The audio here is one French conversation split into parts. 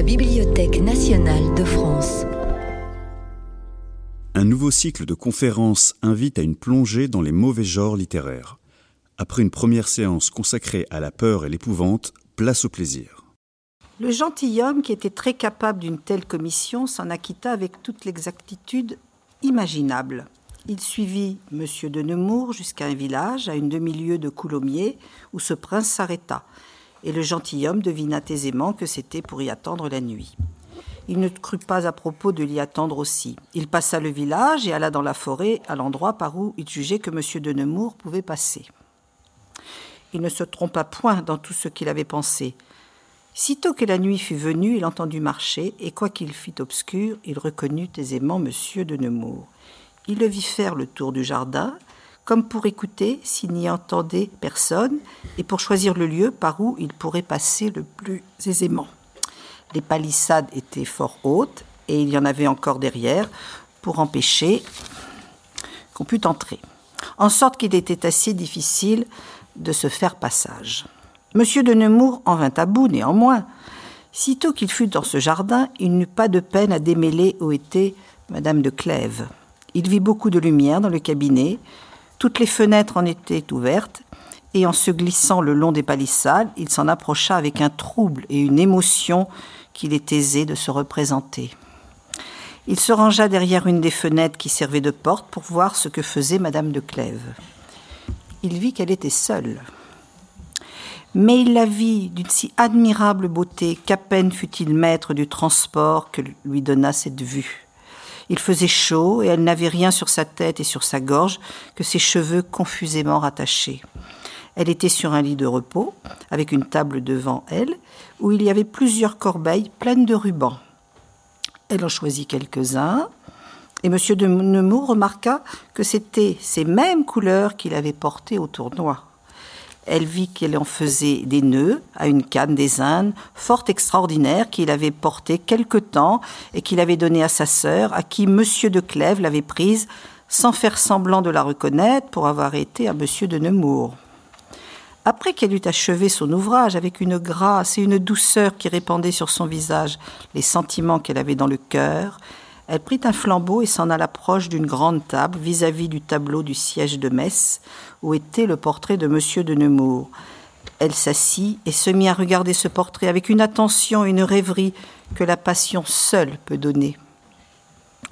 la Bibliothèque nationale de France. Un nouveau cycle de conférences invite à une plongée dans les mauvais genres littéraires. Après une première séance consacrée à la peur et l'épouvante, place au plaisir. Le gentilhomme, qui était très capable d'une telle commission, s'en acquitta avec toute l'exactitude imaginable. Il suivit M. de Nemours jusqu'à un village, à une demi-lieue de Coulommiers, où ce prince s'arrêta, et le gentilhomme devina aisément que c'était pour y attendre la nuit. Il ne crut pas à propos de l'y attendre aussi. Il passa le village et alla dans la forêt, à l'endroit par où il jugeait que M. de Nemours pouvait passer. Il ne se trompa point dans tout ce qu'il avait pensé. Sitôt que la nuit fut venue, il entendit marcher, et quoiqu'il fît obscur, il reconnut aisément M. de Nemours. Il le vit faire le tour du jardin, comme pour écouter s'il n'y entendait personne, et pour choisir le lieu par où il pourrait passer le plus aisément. Les palissades étaient fort hautes et il y en avait encore derrière pour empêcher qu'on pût entrer. En sorte qu'il était assez difficile de se faire passage. Monsieur de Nemours en vint à bout néanmoins. Sitôt qu'il fut dans ce jardin, il n'eut pas de peine à démêler où était Madame de Clèves. Il vit beaucoup de lumière dans le cabinet, toutes les fenêtres en étaient ouvertes, et en se glissant le long des palissades, il s'en approcha avec un trouble et une émotion qu'il est aisé de se représenter. Il se rangea derrière une des fenêtres qui servait de porte pour voir ce que faisait Madame de Clèves. Il vit qu'elle était seule. Mais il la vit d'une si admirable beauté qu'à peine fut-il maître du transport que lui donna cette vue. Il faisait chaud et elle n'avait rien sur sa tête et sur sa gorge que ses cheveux confusément rattachés. Elle était sur un lit de repos, avec une table devant elle, où il y avait plusieurs corbeilles pleines de rubans. Elle en choisit quelques-uns, et M. de Nemours remarqua que c'étaient ces mêmes couleurs qu'il avait portées au tournoi. Elle vit qu'elle en faisait des nœuds à une canne des Indes, fort extraordinaire, qu'il avait portée quelque temps et qu'il avait donnée à sa sœur, à qui M. de Clèves l'avait prise, sans faire semblant de la reconnaître pour avoir été à M. de Nemours. Après qu'elle eut achevé son ouvrage avec une grâce et une douceur qui répandaient sur son visage les sentiments qu'elle avait dans le cœur, elle prit un flambeau et s'en alla proche d'une grande table vis-à-vis du tableau du siège de Metz, où était le portrait de M. de Nemours. Elle s'assit et se mit à regarder ce portrait avec une attention et une rêverie que la passion seule peut donner.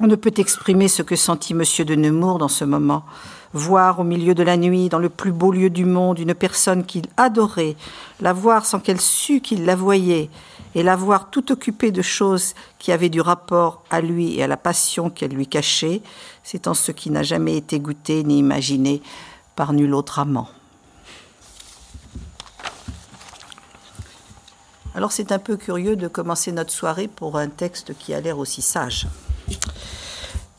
On ne peut exprimer ce que sentit M. de Nemours dans ce moment voir au milieu de la nuit, dans le plus beau lieu du monde, une personne qu'il adorait, la voir sans qu'elle sût qu'il la voyait, et la voir tout occupée de choses qui avaient du rapport à lui et à la passion qu'elle lui cachait, c'est en ce qui n'a jamais été goûté ni imaginé par nul autre amant. Alors c'est un peu curieux de commencer notre soirée pour un texte qui a l'air aussi sage.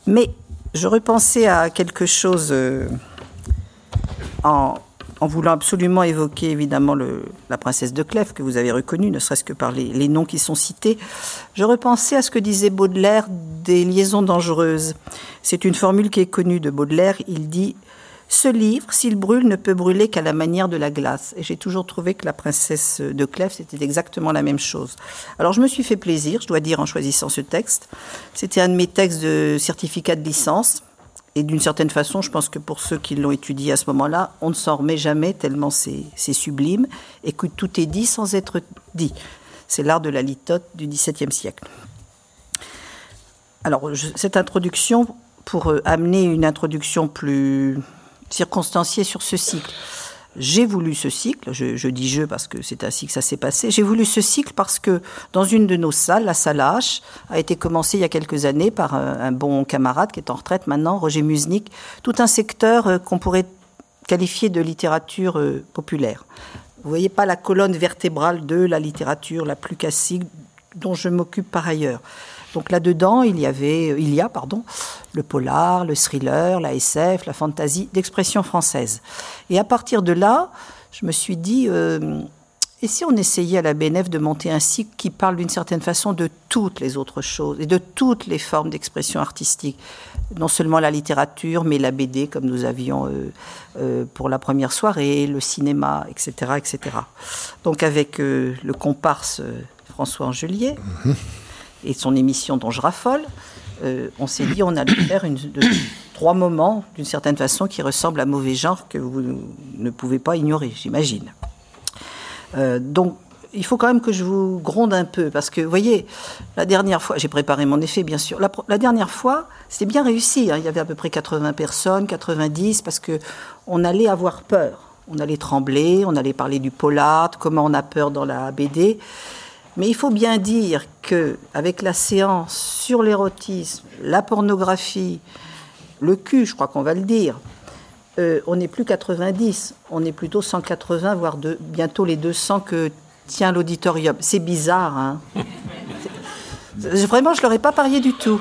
Mais je repensais à quelque chose euh, en, voulant absolument évoquer évidemment la princesse de Clèves que vous avez reconnue, ne serait-ce que par les, noms qui sont cités. Je repensais à ce que disait Baudelaire des liaisons dangereuses. C'est une formule qui est connue de Baudelaire. Il dit ce livre, s'il brûle, ne peut brûler qu'à la manière de la glace. Et j'ai toujours trouvé que la princesse de Clèves, c'était exactement la même chose. Alors je me suis fait plaisir, je dois dire, en choisissant ce texte. C'était un de mes textes de certificat de licence. Et d'une certaine façon, je pense que pour ceux qui l'ont étudié à ce moment-là, on ne s'en remet jamais tellement c'est sublime et que tout est dit sans être dit. C'est l'art de la litote du XVIIe siècle. Alors, cette introduction, pour euh, amener une introduction plus circonstancié sur ce cycle. J'ai voulu ce cycle, je, dis je parce que c'est ainsi que ça s'est passé, j'ai voulu ce cycle parce que dans une de nos salles, la salle H, a été commencée il y a quelques années par un, bon camarade qui est en retraite maintenant, Roger Musnick, tout un secteur euh, qu'on pourrait qualifier de littérature euh, populaire. Vous voyez pas la colonne vertébrale de la littérature la plus classique dont je m'occupe par ailleurs. Donc là-dedans, il y avait, il y a, pardon, le polar, le thriller, la SF, la fantasy d'expression française. Et à partir de là, je me suis dit, euh, et si on essayait à la BNF de monter un cycle qui parle d'une certaine façon de toutes les autres choses et de toutes les formes d'expression artistique, non seulement la littérature, mais la BD comme nous avions euh, euh, pour la première soirée, le cinéma, etc., etc. Donc avec le comparse François Angelier et son émission dont je raffole, euh, on s'est dit on allait faire trois moments, d'une certaine façon, qui ressemblent à mauvais genre que vous ne pouvez pas ignorer, j'imagine. Euh, donc, il faut quand même que je vous gronde un peu, parce que, vous voyez, la dernière fois, j'ai préparé mon effet, bien sûr. La, dernière fois, c'était bien réussi. hein. Il y avait à peu près 80 personnes, 90, parce que on allait avoir peur. On allait trembler, on allait parler du polar, comment on a peur dans la BD. Mais il faut bien dire que avec la séance sur l'érotisme, la pornographie, le cul, je crois qu'on va le dire, euh, on n'est plus 90, on est plutôt 180, voire de, bientôt les 200 que tient l'auditorium. C'est bizarre, hein Vraiment, je ne l'aurais pas parié du tout.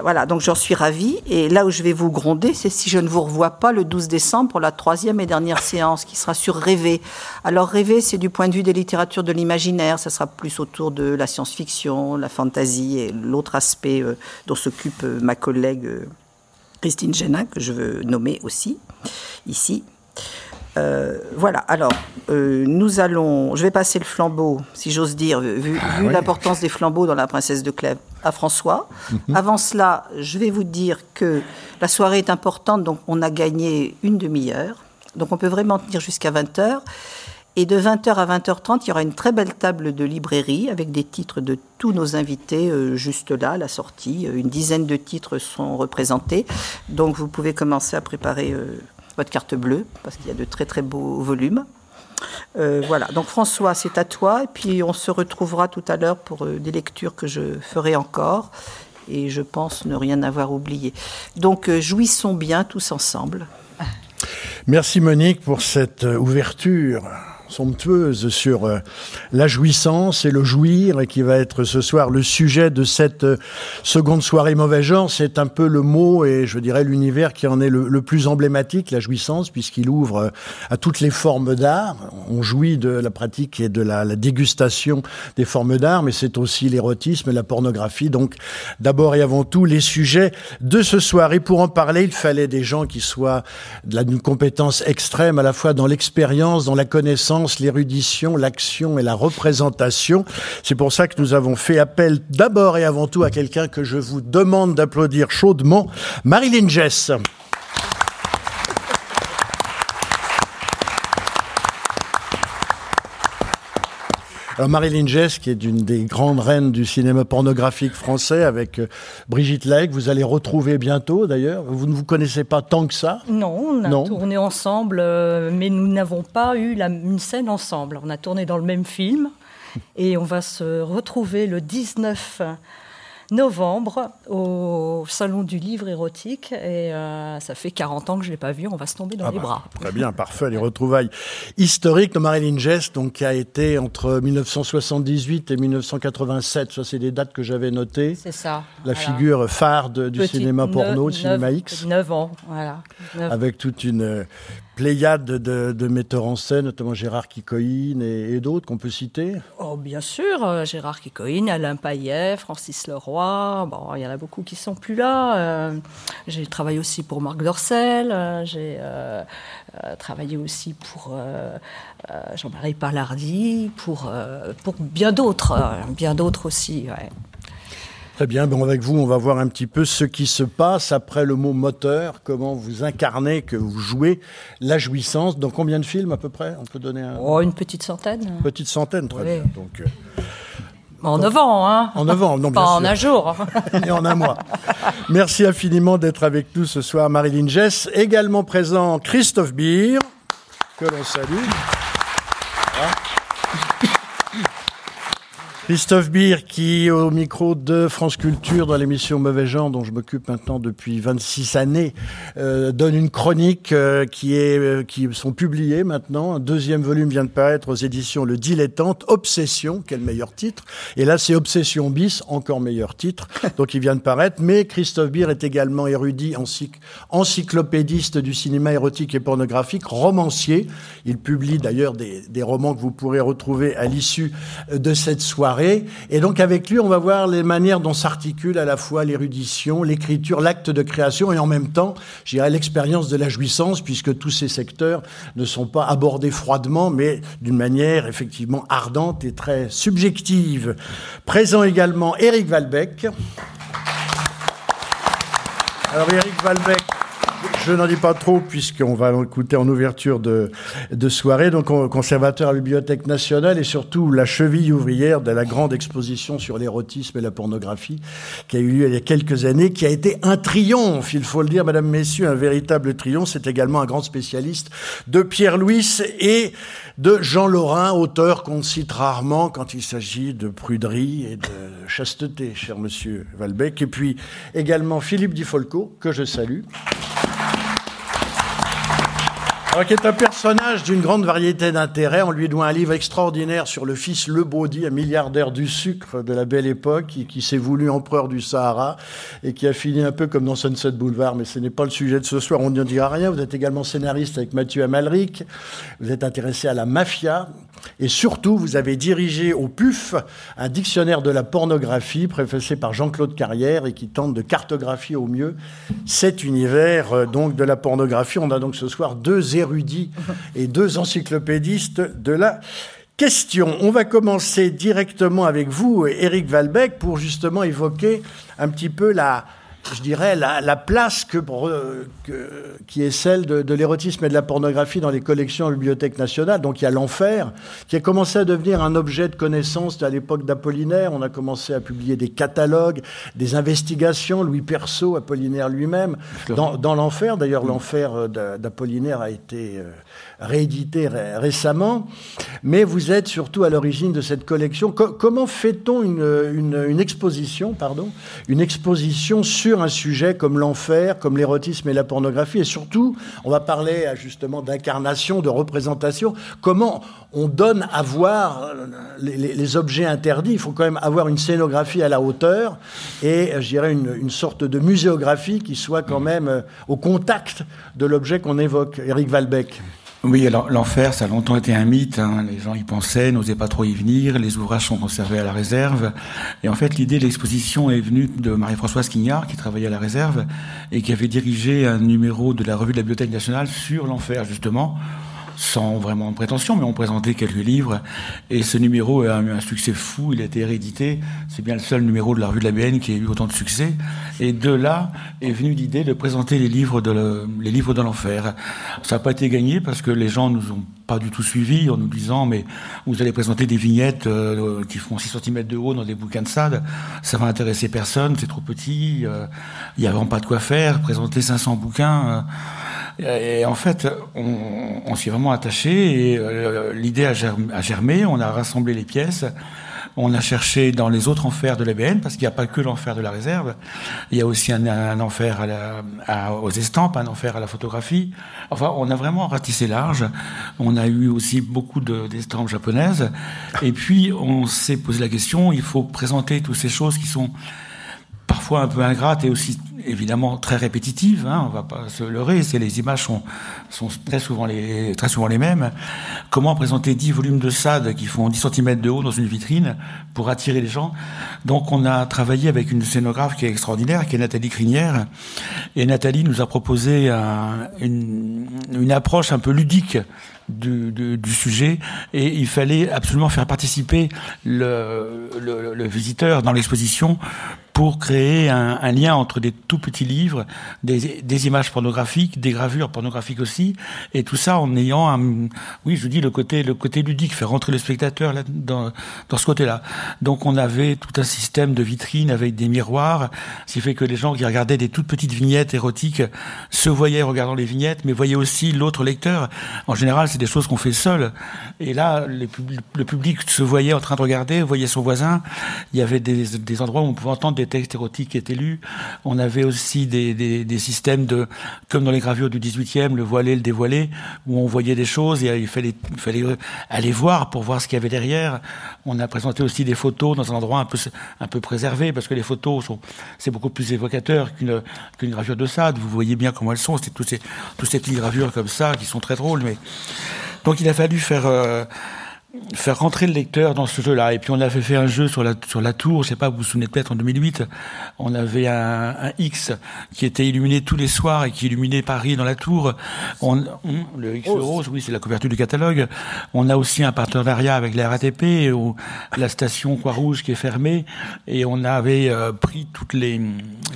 Voilà, donc j'en suis ravie. Et là où je vais vous gronder, c'est si je ne vous revois pas le 12 décembre pour la troisième et dernière séance qui sera sur Rêver. Alors Rêver, c'est du point de vue des littératures de l'imaginaire. Ça sera plus autour de la science-fiction, la fantasy et l'autre aspect euh, dont s'occupe euh, ma collègue euh, Christine Génin, que je veux nommer aussi ici. Euh, voilà, alors euh, nous allons, je vais passer le flambeau, si j'ose dire, vu, vu oui. l'importance des flambeaux dans la princesse de Clèves, à François. Avant cela, je vais vous dire que la soirée est importante, donc on a gagné une demi-heure, donc on peut vraiment tenir jusqu'à 20h. Et de 20h à 20h30, il y aura une très belle table de librairie avec des titres de tous nos invités euh, juste là, à la sortie. Une dizaine de titres sont représentés. Donc vous pouvez commencer à préparer euh, votre carte bleue parce qu'il y a de très très beaux volumes. Euh, voilà, donc François, c'est à toi. Et puis on se retrouvera tout à l'heure pour euh, des lectures que je ferai encore. Et je pense ne rien avoir oublié. Donc euh, jouissons bien tous ensemble. Merci Monique pour cette ouverture somptueuse sur euh, la jouissance et le jouir et qui va être ce soir le sujet de cette euh, seconde soirée mauvais genre. C'est un peu le mot et je dirais l'univers qui en est le, plus emblématique, la jouissance, puisqu'il ouvre euh, à toutes les formes d'art. On jouit de la pratique et de la, dégustation des formes d'art, mais c'est aussi l'érotisme et la pornographie. Donc d'abord et avant tout les sujets de ce soir. Et pour en parler, il fallait des gens qui soient d'une compétence extrême à la fois dans l'expérience, dans la connaissance, l'érudition, l'action et la représentation. C'est pour ça que nous avons fait appel d'abord et avant tout à quelqu'un que je vous demande d'applaudir chaudement, Marilyn Jess. Alors Marilyn Jess, qui est d'une des grandes reines du cinéma pornographique français, avec euh, Brigitte Legge, vous allez retrouver bientôt d'ailleurs. Vous ne vous connaissez pas tant que ça? Non, on a Non. tourné ensemble, euh, mais nous n'avons pas eu la- une scène ensemble. On a tourné dans le même film et on va se retrouver le 19 novembre au Salon du Livre érotique. Et euh, ça fait 40 ans que je ne l'ai pas vu, on va se tomber dans Ah les bah, bras. Très bien, parfait. Les retrouvailles historiques de Marilyn Jess, donc qui a été entre 1978 et 1987. Ça, c'est des dates que j'avais notées. C'est ça. La voilà. figure phare de- du Petite cinéma porno, du cinéma X, 9 ans, voilà. Avec toute une euh, pléiade de, metteurs en scène, notamment Gérard Kikoïne et, d'autres qu'on peut citer. Oh, bien sûr, euh, Gérard Kikoïne, Alain Payet, Francis Leroy, bon, il y en a beaucoup qui sont plus là. Euh, j'ai travaillé aussi pour Marc Dorcel, euh, j'ai travaillé aussi pour Jean-Marie Palardi, pour, bien d'autres, bien d'autres aussi. Très bien, bon, avec vous, on va voir un petit peu ce qui se passe après le mot moteur, comment vous incarnez, que vous jouez la jouissance. Dans combien de films à peu près? On peut donner un... Oh, une petite centaine. petite centaine, très Oui. bien. Donc, euh, En neuf ans, hein en novembre, non, bien Pas en un jour. et en un mois. Merci infiniment d'être avec nous ce soir, Marilyn Jess. Également présent, Christophe Beer, que l'on salue. Voilà. Christophe Beer, qui, au micro de France Culture, dans l'émission Mauvais Genre, dont je m'occupe maintenant depuis 26 années, euh, donne une chronique euh, qui, est, euh, qui sont publiées maintenant. Un deuxième volume vient de paraître aux éditions Le Dilettante, Obsession, quel meilleur titre. Et là, c'est Obsession bis, encore meilleur titre. Donc, il vient de paraître. Mais Christophe Beer est également érudit, encyc- encyclopédiste du cinéma érotique et pornographique, romancier. Il publie d'ailleurs des, des romans que vous pourrez retrouver à l'issue de cette soirée. Et donc avec lui, on va voir les manières dont s'articule à la fois l'érudition, l'écriture, l'acte de création et en même temps, je dirais, l'expérience de la jouissance, puisque tous ces secteurs ne sont pas abordés froidement, mais d'une manière effectivement ardente et très subjective. Présent également Éric Valbec. Alors Éric Valbec, je n'en dis pas trop puisqu'on va l'écouter en ouverture de, soirée. Donc, conservateur à la Bibliothèque nationale et surtout la cheville ouvrière de la grande exposition sur l'érotisme et la pornographie qui a eu lieu il y a quelques années, qui a été un triomphe, il faut le dire, Madame, Messieurs, un véritable triomphe. C'est également un grand spécialiste de Pierre Louis et de Jean Lorrain, auteur qu'on cite rarement quand il s'agit de pruderie et de chasteté, cher Monsieur Valbec. Et puis également Philippe Di Folco, que je salue. Alors, qui est un personnage d'une grande variété d'intérêts. On lui doit un livre extraordinaire sur le fils Le un milliardaire du sucre de la belle époque, qui, s'est voulu empereur du Sahara et qui a fini un peu comme dans Sunset Boulevard. Mais ce n'est pas le sujet de ce soir, on ne dira rien. Vous êtes également scénariste avec Mathieu Amalric. Vous êtes intéressé à la mafia. Et surtout, vous avez dirigé au PUF un dictionnaire de la pornographie préfacé par Jean-Claude Carrière et qui tente de cartographier au mieux cet univers euh, donc de la pornographie. On a donc ce soir deux et deux encyclopédistes de la question. On va commencer directement avec vous, Éric Valbec, pour justement évoquer un petit peu la, je dirais, la, place que, qui est celle de, l'érotisme et de la pornographie dans les collections de la Bibliothèque nationale. Donc il y a l'enfer, qui a commencé à devenir un objet de connaissance à l'époque d'Apollinaire. On a commencé à publier des catalogues, des investigations. Louis Perceau, Apollinaire lui-même, dans, l'enfer. D'ailleurs, l'enfer d'Apollinaire a été euh, réédité récemment. Mais vous êtes surtout à l'origine de cette collection. comment fait-on une, une exposition, pardon, une exposition sur un sujet comme l'enfer, comme l'érotisme et la pornographie? Et surtout, on va parler justement d'incarnation, de représentation. Comment on donne à voir euh, les, objets interdits? Il faut quand même avoir une scénographie à la hauteur et, je dirais, une, une sorte de muséographie qui soit quand même euh, au contact de l'objet qu'on évoque. Eric Valbec. Oui, alors l'enfer, ça a longtemps été un mythe. Hein. Les gens y pensaient, n'osaient pas trop y venir. Les ouvrages sont conservés à la réserve. Et en fait, l'idée de l'exposition est venue de Marie-Françoise Quignard, qui travaillait à la réserve et qui avait dirigé un numéro de la revue de la Bibliothèque nationale sur l'enfer, justement sans vraiment prétention, mais on présentait quelques livres. Et ce numéro a eu un succès fou, il a été réédité. C'est bien le seul numéro de la revue de la BN qui a eu autant de succès. Et de là est venue l'idée de présenter les livres de, les livres de l'enfer. Ça n'a pas été gagné parce que les gens nous ont pas du tout suivi en nous disant mais vous allez présenter des vignettes euh, qui font 6 cm de haut dans des bouquins de sade, ça va intéresser personne, c'est trop petit, euh, il n'y a vraiment pas de quoi faire, présenter 500 bouquins. Euh, et en fait, on, on s'y vraiment attaché et euh, l'idée a germé, on a rassemblé les pièces. On a cherché dans les autres enfers de l'ABN, parce qu'il n'y a pas que l'enfer de la réserve. Il y a aussi un, enfer aux estampes, un enfer à la photographie. Enfin, on a vraiment ratissé large. On a eu aussi beaucoup d'estampes japonaises. Et puis, on s'est posé la question, il faut présenter toutes ces choses qui sont parfois un peu ingrates et aussi évidemment très répétitive, hein, on va pas se leurrer, c'est les images sont, sont très souvent les très souvent les mêmes. Comment présenter 10 volumes de Sade qui font 10 cm de haut dans une vitrine pour attirer les gens? Donc on a travaillé avec une scénographe qui est extraordinaire, qui est Nathalie Crinière, et Nathalie nous a proposé une, une approche un peu ludique du, du, du, sujet et il fallait absolument faire participer le, le, le visiteur dans l'exposition pour créer un, lien entre des tout petits livres, des, images pornographiques, des gravures pornographiques aussi, et tout ça en ayant, un, oui, je vous dis le côté le côté ludique, faire rentrer le spectateur là, dans, dans ce côté-là. Donc on avait tout un système de vitrines avec des miroirs, ce qui fait que les gens qui regardaient des toutes petites vignettes érotiques se voyaient regardant les vignettes, mais voyaient aussi l'autre lecteur. En général, c'est des choses qu'on fait seul. Et là, le public se voyait en train de regarder, voyait son voisin. Il y avait des, des endroits où on pouvait entendre des des textes érotiques étaient lus. On avait aussi des, des, systèmes de, comme dans les gravures du 18e, le voilé, le dévoilé, où on voyait des choses et il fallait, il fallait aller voir pour voir ce qu'il y avait derrière. On a présenté aussi des photos dans un endroit un peu, un peu préservé, parce que les photos sont, c'est beaucoup plus évocateur qu'une, qu'une gravure de Sade. Vous voyez bien comment elles sont. C'est tous ces, toutes ces petites gravures comme ça qui sont très drôles, mais, donc il a fallu faire, euh, faire rentrer le lecteur dans ce jeu-là. Et puis on avait fait un jeu sur la, sur la tour, je sais pas, vous vous souvenez peut-être en 2008, on avait un, un, X qui était illuminé tous les soirs et qui illuminait Paris dans la tour. On, le X rose, oui, c'est la couverture du catalogue. On a aussi un partenariat avec la RATP, ou la station Croix-Rouge qui est fermée, et on avait euh, pris toutes les,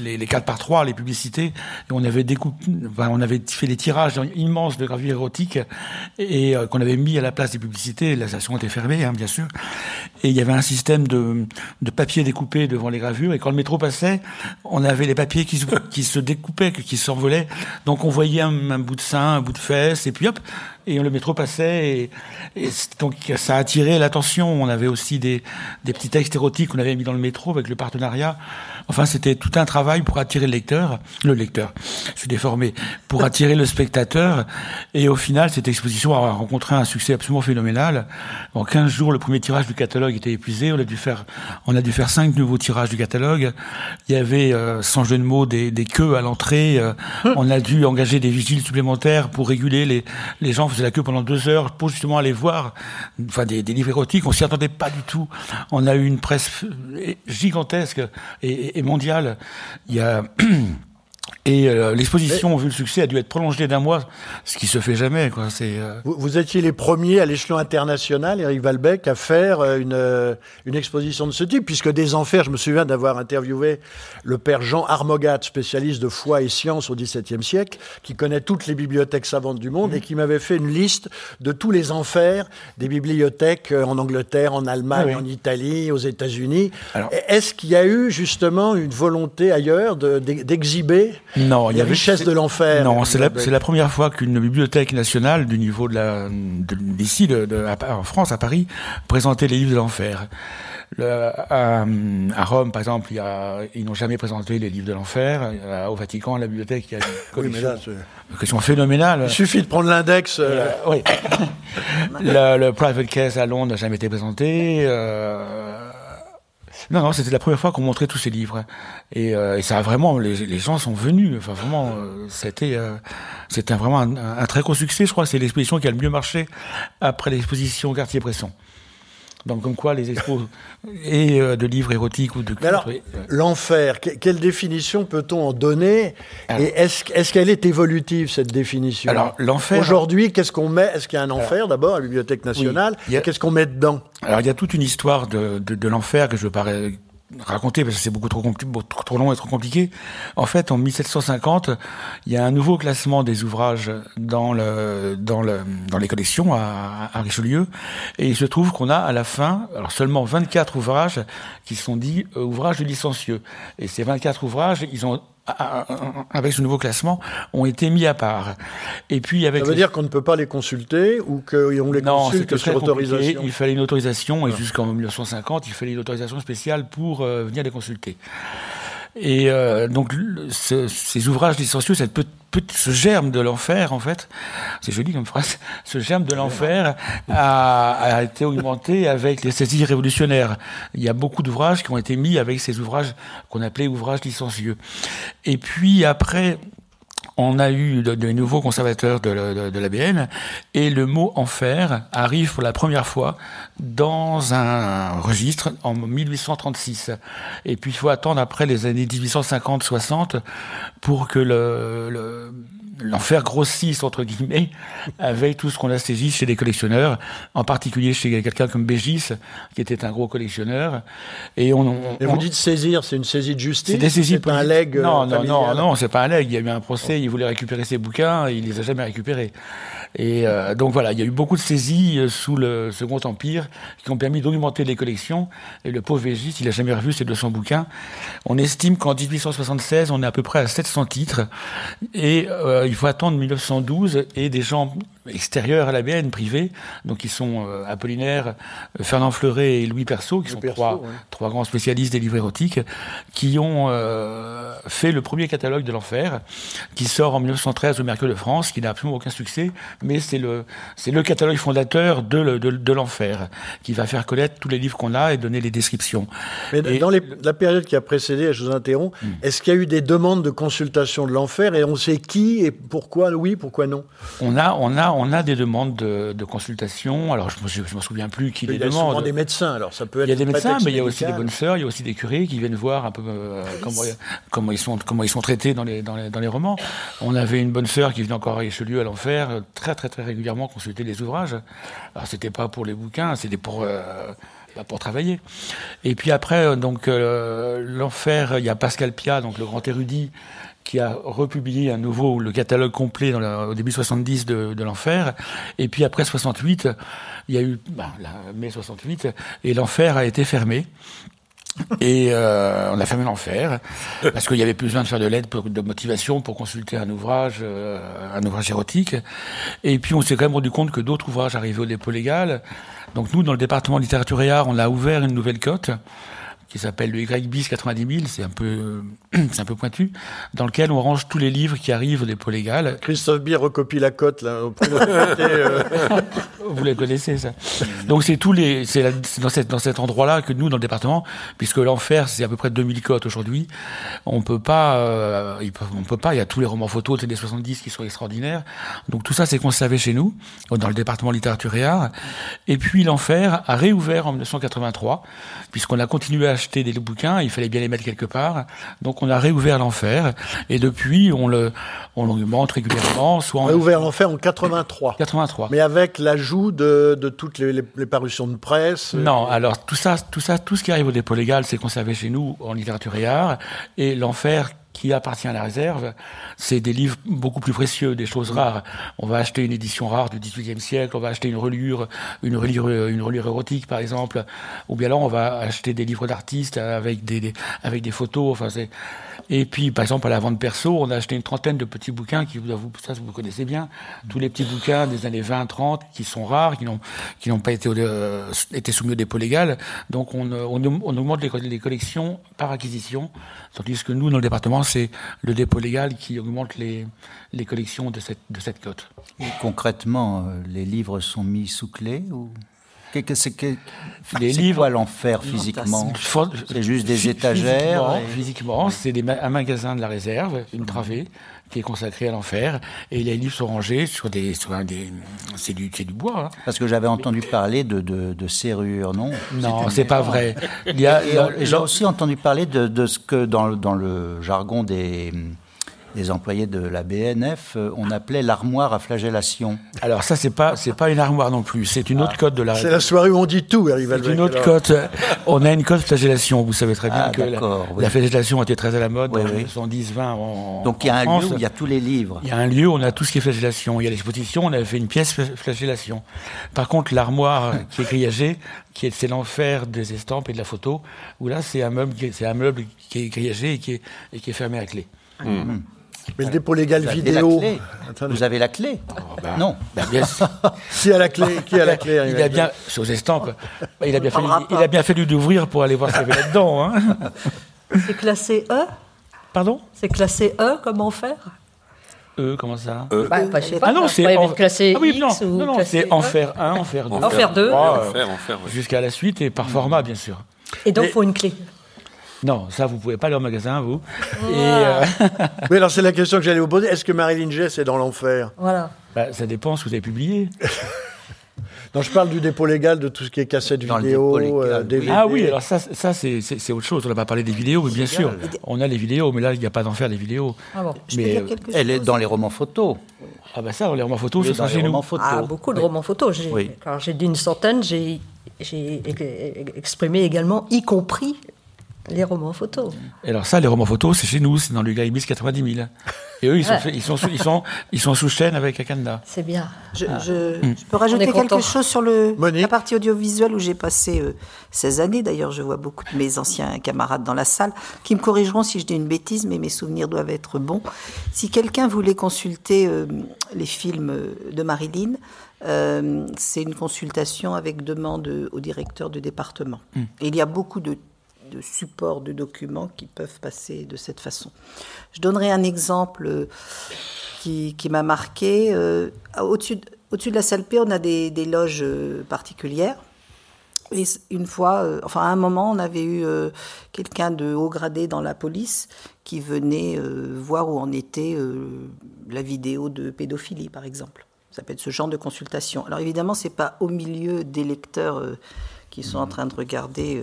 les, les 4 par 3, les publicités, et on avait découpé, enfin, on avait fait des tirages immenses de gravures érotiques et euh, qu'on avait mis à la place des publicités. La station était fermée, hein, bien sûr. Et il y avait un système de, de papier découpé devant les gravures. Et quand le métro passait, on avait les papiers qui se, qui se découpaient, qui s'envolaient. Donc on voyait un, bout de sein, un bout de fesse, et puis hop, et le métro passait. Et, et donc ça a attiré l'attention. On avait aussi des, des petits textes érotiques qu'on avait mis dans le métro avec le partenariat. Enfin, c'était tout un travail pour attirer le lecteur, le lecteur, je suis déformé, pour attirer le spectateur. Et au final, cette exposition a rencontré un succès absolument phénoménal. En 15 jours, le premier tirage du catalogue était épuisé. On a dû faire, on a dû faire cinq nouveaux tirages du catalogue. Il y avait, euh, sans jeu de mots, des, des queues à l'entrée. Euh, on a dû engager des vigiles supplémentaires pour réguler les, les gens faisaient la queue pendant deux heures pour justement aller voir, enfin, des, des livres érotiques. On s'y attendait pas du tout. On a eu une presse gigantesque et, et mondiale. Il y a Et euh, l'exposition, vu le succès, a dû être prolongée d'un mois, ce qui se fait jamais. Quoi. C'est, euh... vous, vous, étiez les premiers à l'échelon international, Eric Valbec, à faire euh, une, une exposition de ce type, puisque des enfers, je me souviens d'avoir interviewé le père Jean Armogat, spécialiste de foi et sciences au XVIIe siècle, qui connaît toutes les bibliothèques savantes du monde mmh. et qui m'avait fait une liste de tous les enfers des bibliothèques en Angleterre, en Allemagne, oui. en Italie, aux États-Unis. Alors... Est-ce qu'il y a eu justement une volonté ailleurs de, d'exhiber non, il y a richesse de l'enfer. Non, c'est la, la, première fois qu'une bibliothèque nationale du niveau de la d'ici de, de, en France à Paris présentait les livres de l'enfer. À, à, Rome, par exemple, il y a, ils n'ont jamais présenté les livres de l'enfer. Au Vatican, à la bibliothèque, il y a une collection, oui, collection phénoménale. Il suffit de prendre l'index. Euh... Euh, oui. le, le, Private Case à Londres n'a jamais été présenté. Euh, non, non, c'était la première fois qu'on montrait tous ces livres. Et, euh, et ça a vraiment, les, gens sont venus. Enfin, vraiment, euh, c'était, euh, c'était vraiment un, très gros succès. Je crois que c'est l'exposition qui a le mieux marché après l'exposition Cartier-Bresson. Donc, comme quoi, les expos et euh, de livres érotiques ou de. Alors, oui. l'enfer, que, quelle définition peut-on en donner alors, Et est-ce est qu'elle est évolutive, cette définition? Alors, l'enfer. Aujourd'hui, qu'est-ce qu'on met Est-ce qu'il y a un enfer, d'abord, à la Bibliothèque nationale? oui, a... Qu'est-ce qu'on met dedans? Alors, il y a toute une histoire de, de, de l'enfer que je parais raconter parce que c'est beaucoup trop, beaucoup trop long et trop compliqué. En fait, en 1750, il y a un nouveau classement des ouvrages dans le dans le dans les collections à, à Richelieu et il se trouve qu'on a à la fin alors seulement 24 ouvrages qui sont dits euh, ouvrages de licencieux et ces 24 ouvrages, ils ont avec ce nouveau classement, ont été mis à part. Et puis avec ça veut les... dire qu'on ne peut pas les consulter ou qu'on les non, consulte sur autorisation. Il fallait une autorisation et jusqu'en 1950, il fallait une autorisation spéciale pour euh, venir les consulter. Et euh, donc ce, ces ouvrages licencieux, cette petite ce germe de l'enfer, en fait, c'est joli comme phrase, ce germe de l'enfer a, a, été augmenté avec les saisies révolutionnaires. Il y a beaucoup d'ouvrages qui ont été mis avec ces ouvrages qu'on appelait ouvrages licencieux. Et puis après, on a eu de, de nouveaux conservateurs de, de, de l'ABN et le mot enfer arrive pour la première fois dans un registre en 1836. Et puis il faut attendre après les années 1850-60 pour que le, le l'enfer grossisse entre guillemets avec tout ce qu'on a saisi chez les collectionneurs, en particulier chez quelqu'un comme Bégis, qui était un gros collectionneur. Et on. on et vous on... dites saisir, c'est une saisie de justice. C'est des saisies pas un leg. Non, non, non, non, c'est pas un leg. Il y a eu un procès. Il voulait récupérer ses bouquins, et il les a jamais récupérés. Et euh, donc voilà, il y a eu beaucoup de saisies sous le Second Empire qui ont permis d'augmenter les collections. Et le pauvre Végis, il n'a jamais revu ses 200 bouquins. On estime qu'en 1876, on est à peu près à 700 titres. Et euh, il faut attendre 1912 et des gens extérieurs à la BN, privés, donc ils sont euh, Apollinaire, Fernand Fleuret et Louis Perceau, qui sont Perceau, trois, ouais. trois grands spécialistes des livres érotiques, qui ont euh, fait le premier catalogue de l'enfer, qui sort en 1913 au Mercure de France, qui n'a absolument aucun succès, mais c'est le, c'est le catalogue fondateur de, le, de, de l'enfer, qui va faire connaître tous les livres qu'on a et donner les descriptions. Mais et dans les, la période qui a précédé, je vous interromps, hmm. est-ce qu'il y a eu des demandes de consultation de l'enfer et on sait qui et pourquoi oui, pourquoi non? On a, on a, on a des demandes de, de consultation. Alors, je ne me souviens plus qui les demande. Il y a souvent des médecins, alors ça peut être. Il y a des médecins, mais il y a aussi des bonnes sœurs, il y a aussi des curés qui viennent voir un peu euh, comment, comment, ils sont, comment ils sont traités dans les, dans les, dans les romans. On avait une bonne sœur qui venait encore à Richelieu à l'enfer, très, très, très régulièrement consulter les ouvrages. Alors, c'était pas pour les bouquins, c'était pour. Euh, pour travailler. Et puis après, euh, donc l'enfer, il y a Pascal Pia, donc le grand érudit, qui a republié à nouveau le catalogue complet au début 70 de, de l'enfer. Et puis après 68, il y a eu ben, la mai 68 et l'enfer a été fermé. Et euh, on a fermé l'enfer parce qu'il y avait plus besoin de faire de l'aide de motivation pour consulter un ouvrage, euh, un ouvrage érotique. Et puis on s'est quand même rendu compte que d'autres ouvrages arrivaient au dépôt légal. Donc nous, dans le département littérature et art, on a ouvert une nouvelle cote qui s'appelle le YBIS 90 000, c'est un peu, c'est un peu pointu, dans lequel on range tous les livres qui arrivent au dépôt légal. Christophe Bier recopie la cote, là, euh. Vous la connaissez, ça. Donc c'est tous les, c'est dans, cette, dans cet endroit-là que nous, dans le département, puisque l'enfer, c'est à peu près 2000 cotes aujourd'hui, on peut pas, euh, on peut pas, il y a tous les romans photos des 70 qui sont extraordinaires. Donc tout ça, c'est conservé chez nous, dans le département littérature et art. Et puis l'enfer a réouvert en 1983, puisqu'on a continué à acheter des bouquins, il fallait bien les mettre quelque part. Donc on a réouvert l'enfer et depuis on le on l'augmente régulièrement. Soit on a réouvert l'enfer en 83. 83. Mais avec l'ajout de, de, toutes les, les, parutions de presse. Euh, non, alors tout ça, tout ça, tout ce qui arrive au dépôt légal, c'est conservé chez nous en littérature et art. Et l'enfer qui appartient à la réserve, c'est des livres beaucoup plus précieux, des choses rares. On va acheter une édition rare du XVIIIe siècle, on va acheter une reliure, une reliure, une reliure érotique par exemple, ou bien alors on va acheter des livres d'artistes avec des, avec des photos. Enfin, c'est et puis, par exemple, à la vente perso, on a acheté une trentaine de petits bouquins qui, vous, ça, vous connaissez bien, tous les petits bouquins des années 20, 30, qui sont rares, qui n'ont, qui n'ont pas été, euh, été soumis au dépôt légal. Donc, on, on, on augmente les, les, collections par acquisition, tandis que nous, dans le département, c'est le dépôt légal qui augmente les, les collections de cette, de cette cote. Et concrètement, euh, les livres sont mis sous clé ou que, les livres à l'enfer physiquement C'est juste des étagères Physiquement, c'est un magasin de la réserve, une travée qui est consacrée à l'enfer, et les livres sont rangés sur des, sur des c'est du, du bois. Hein. Parce que j'avais entendu parler de, de, non? Non, c'est pas vrai. J'ai aussi entendu parler de, de ce que dans, dans le jargon des les employés de la BNF, euh, on appelait l'armoire à flagellation. Alors ça, c'est pas c'est pas une armoire non plus, c'est une autre ah. cote de la. C'est la soirée où on dit tout, C'est une autre cote. On a une cote flagellation. Vous savez très bien ah, que la, flagellation était très à la mode oui, dans les 110, 20 en Donc il y a un lieu où il y a tous les livres. Il y a un lieu où on a tout ce qui est flagellation. Il y a l'exposition, on avait fait une pièce flagellation. Par contre, l'armoire qui est grillagée, qui est c'est l'enfer des estampes et de la photo, où là c'est un meuble c'est un meuble qui est grillagé et qui est, et qui est fermé à clé. Mmh. Mais le dépôt légal vidéo. Vous avez la clé oh, bah, Non. Bah, bien qui a la clé Qui a la clé Il a bien, aux estampes, bah, il a bien fallu, il a bien fallu d'ouvrir pour aller voir ce qu'il y avait là-dedans. Hein. C'est classé E Pardon C'est classé E, comment faire E, comment ça e. bah, bah, je sais pas, Ah non, c'est en... classé ah, oui, X non, ou non, c'est enfer 1, enfer 2. Enfer 2. Jusqu'à la suite et par format, bien sûr. Et donc, il faut une clé non, ça, vous pouvez pas aller au magasin, vous. Et euh... Mais alors, c'est la question que j'allais vous poser. Est-ce que Marilyn Jess est dans l'enfer? Voilà. Bah, ça dépend ce que vous avez publié. non, je parle du dépôt légal de tout ce qui est cassette vidéo, euh, DVD. Ah oui, alors ça, ça c'est, autre chose. On n'a pas parlé des vidéos, mais bien sûr, on a les vidéos, mais là, il n'y a pas d'enfer des vidéos. Ah bon. Mais elle est dans les romans photos. Ah ben ça, les romans photos, c'est ça chez nous. Ah, beaucoup de romans photos. J'ai, oui. Quand j'ai dit une centaine, j'ai exprimé également, y compris les romans photos. Et alors ça, les romans photos, c'est chez nous, c'est dans le Gaibis 90 000. Et eux, ils sont, ils sont, ils sont, ils sont sous chaîne avec Akanda. C'est bien. Je, ah. je, mm. peux rajouter quelque chose sur le, la partie audiovisuelle où j'ai passé 16 euh, années. D'ailleurs, je vois beaucoup de mes anciens camarades dans la salle qui me corrigeront si je dis une bêtise, mais mes souvenirs doivent être bons. Si quelqu'un voulait consulter euh, les films de Marilyn, euh, c'est une consultation avec demande au directeur du département. Mm. Et il y a beaucoup de de supports de documents qui peuvent passer de cette façon. Je donnerai un exemple euh, qui, m'a marqué. Euh, au-dessus, de la salle P, on a des, loges euh, particulières. Et une fois, enfin à un moment, on avait eu quelqu'un de haut gradé dans la police qui venait voir où en était la vidéo de pédophilie, par exemple. Ça peut être ce genre de consultation. Alors évidemment, c'est pas au milieu des lecteurs qui sont en train de regarder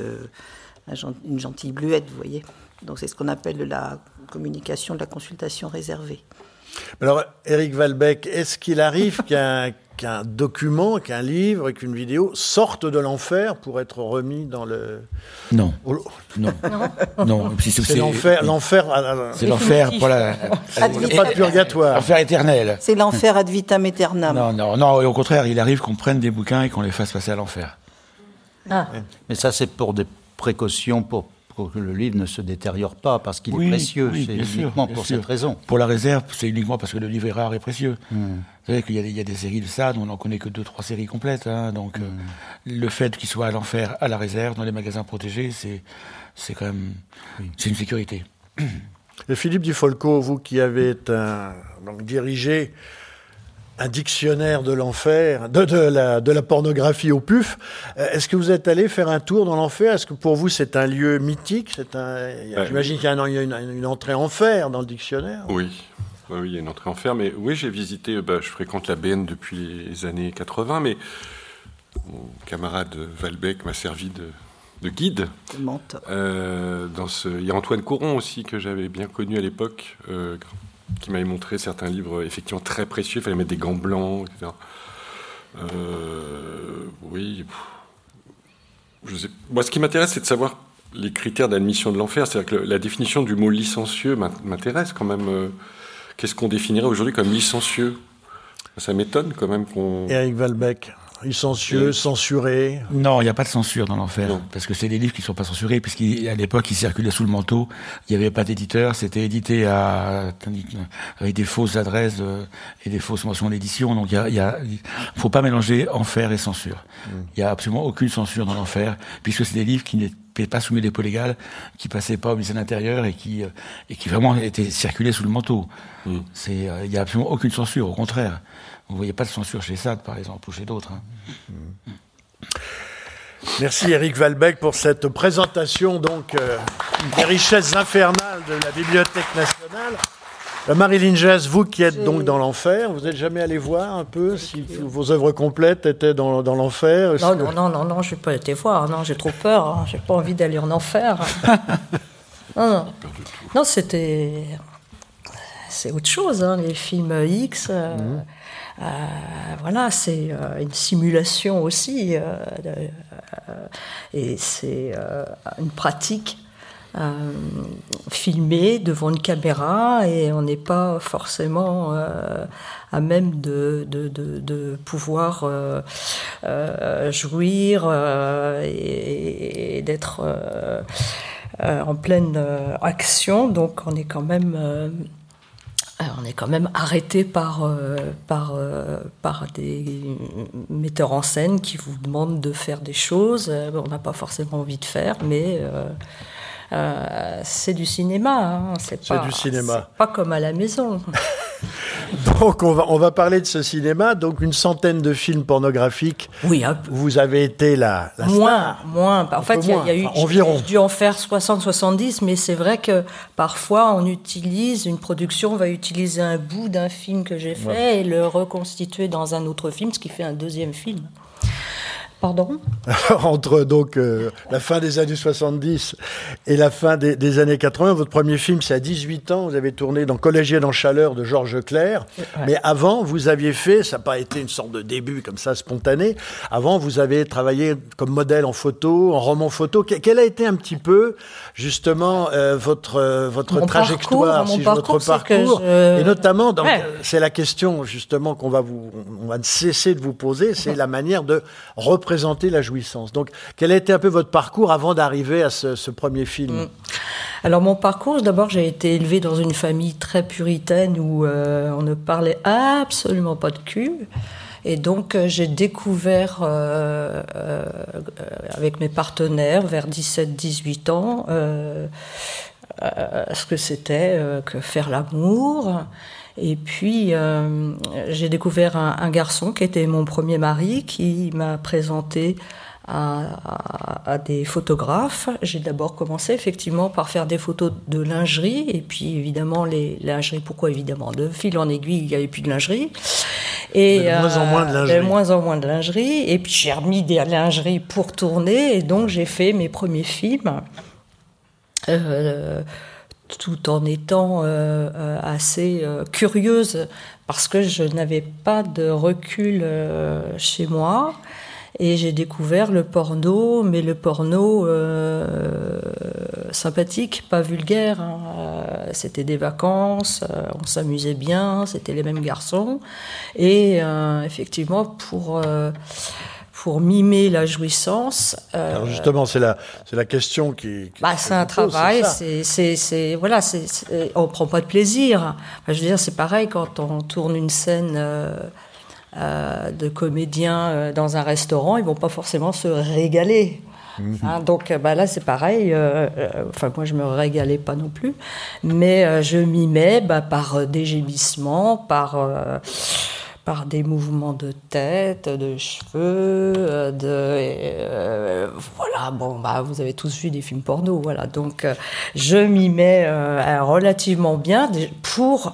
une gentille bluette, vous voyez. Donc c'est ce qu'on appelle la communication de la consultation réservée. Alors, Eric Valbec, est-ce qu'il arrive qu'un document, qu'un livre, qu'une vidéo sorte de l'enfer pour être remis dans le... Non. Non. non. C'est l'enfer. L'enfer. C'est l'enfer. Voilà. pas de purgatoire. L'enfer éternel. C'est l'enfer ad vitam aeternam. Non, non, non. Au contraire, il arrive qu'on prenne des bouquins et qu'on les fasse passer à l'enfer. Ah. Mais ça, c'est pour des précautions pour pour que le livre ne se détériore pas, parce qu'il est précieux. c'est uniquement pour cette raison. Pour la réserve, c'est uniquement parce que le livre est rare et précieux. Hmm. Vous savez qu'il y, a des séries de ça, on n'en connaît que deux, trois séries complètes. Hein, donc, euh, hmm. le fait qu'il soit à l'enfer, à la réserve, dans les magasins protégés, c'est, c'est quand même, c'est une sécurité. Et Philippe Dufolco, vous qui avez donc, dirigé un dictionnaire de l'enfer, de, de, la, de la pornographie au PUF. Euh, est-ce que vous êtes allé faire un tour dans l'enfer? Est-ce que pour vous c'est un lieu mythique? C'est un, J'imagine qu'il y a, une, une, entrée en fer dans le dictionnaire. Oui. Oui, il y a une entrée en fer, mais oui, j'ai visité, bah, je fréquente la BN depuis les années 80, mais mon camarade Valbec m'a servi de, de guide. Euh, dans ce... Il y a Antoine Couron aussi, que j'avais bien connu à l'époque, euh, qui m'avait montré certains livres effectivement très précieux. Il fallait mettre des gants blancs, etc. Euh, oui. Moi, ce qui m'intéresse, c'est de savoir les critères d'admission de l'enfer. C'est-à-dire que la définition du mot licencieux m'intéresse quand même. Euh, qu'est-ce qu'on définirait aujourd'hui comme licencieux? Ça m'étonne quand même qu'on. Eric Valbec licencieux, censuré Non, il n'y a pas de censure dans l'enfer, parce que c'est des livres qui ne sont pas censurés, puisqu'à l'époque, ils circulaient sous le manteau, il n'y avait pas d'éditeur, c'était édité à, avec des fausses adresses euh, et des fausses mentions d'édition, donc il ne faut pas mélanger enfer et censure. Mm. Il n'y a absolument aucune censure dans l'enfer, puisque c'est des livres qui n'étaient pas soumis à dépôt légal, qui passaient pas au musée d'intérieur et qui, euh, et qui vraiment étaient circulés sous le manteau. Mm. Euh, il n'y a absolument aucune censure, au contraire. Vous ne voyez pas de censure chez Sade, par exemple, ou chez d'autres. Hein. Merci Eric Valbec pour cette présentation donc euh, des richesses infernales de la Bibliothèque nationale. Euh, Marie-Lynn Jess, vous qui êtes donc dans l'enfer, vous n'êtes jamais allé voir un peu si vos œuvres complètes étaient dans, dans l'enfer non, non, non, non, non, je n'ai pas été voir, non, j'ai trop peur, hein. j'ai pas envie d'aller en enfer. non, non, non c'était... C'est autre chose, hein, les films X. Euh, mhm. Euh, voilà, c'est euh, une simulation aussi, euh, et c'est une pratique filmée devant une caméra et on n'est pas forcément à même de, pouvoir jouir et, d'être en pleine action. Donc on est quand même on est quand même arrêté par, euh, par, euh, par des metteurs en scène qui vous demandent de faire des choses. Euh, on n'a pas forcément envie de faire, mais c'est du cinéma. Hein. C'est du cinéma. Pas comme à la maison. Donc on va, on va parler de ce cinéma, donc une centaine de films pornographiques. Oui, Vous avez été la, la moins, moins. En fait, il y, a eu environ. J'ai dû en faire 60-70, mais c'est vrai que parfois on utilise une production va utiliser un bout d'un film que j'ai fait et le reconstituer dans un autre film, ce qui fait un deuxième film. Pardon Entre donc euh, la fin des années 70 et la fin des, années 80, votre premier film, c'est à 18 ans, vous avez tourné dans Collégien en chaleur de Georges Clair. Mais avant, vous aviez fait, ça n'a pas été une sorte de début comme ça spontané, avant, vous avez travaillé comme modèle en photo, en roman photo. Quel a été un petit peu, justement, euh, votre, euh, votre trajectoire, si votre parcours Et notamment, c'est la question, justement, qu'on va, vous, on va cesser de vous poser, c'est la manière de représenter présenter la jouissance. Donc, quel a été un peu votre parcours avant d'arriver à ce, premier film? Mm. Alors, mon parcours, d'abord, j'ai été élevée dans une famille très puritaine où euh, on ne parlait absolument pas de cul. Et donc, euh, j'ai découvert euh, avec mes partenaires vers 17-18 ans ce que c'était que faire l'amour. Et puis, euh, j'ai découvert un, garçon qui était mon premier mari, qui m'a présenté à, des photographes. J'ai d'abord commencé effectivement par faire des photos de lingerie, et puis évidemment les lingeries, pourquoi évidemment? De fil en aiguille, il n'y avait plus de lingerie. Et de moins en moins de lingerie. De moins en moins de lingerie. Et puis j'ai remis des lingeries pour tourner. Et donc j'ai fait mes premiers films. Tout en étant assez curieuse parce que je n'avais pas de recul chez moi. Et j'ai découvert le porno, mais le porno euh, sympathique, pas vulgaire. Hein. Euh, c'était des vacances, euh, on s'amusait bien, c'était les mêmes garçons. Et effectivement, pour pour mimer la jouissance. Alors justement, c'est la, c'est la question qui. bah, c'est un travail, c'est, c'est, c'est, voilà, c'est, on prend pas de plaisir. je veux dire, c'est pareil quand on tourne une scène euh, de comédiens euh, dans un restaurant, ils vont pas forcément se régaler. Mhm. Hein, donc bah là c'est pareil. Euh, enfin moi je me régalais pas non plus, mais je m'y mets bah, par des gémissements, par par des mouvements de tête, de cheveux, euh, de euh, voilà. Bon bah vous avez tous vu des films porno voilà. Donc euh, je m'y mets relativement bien pour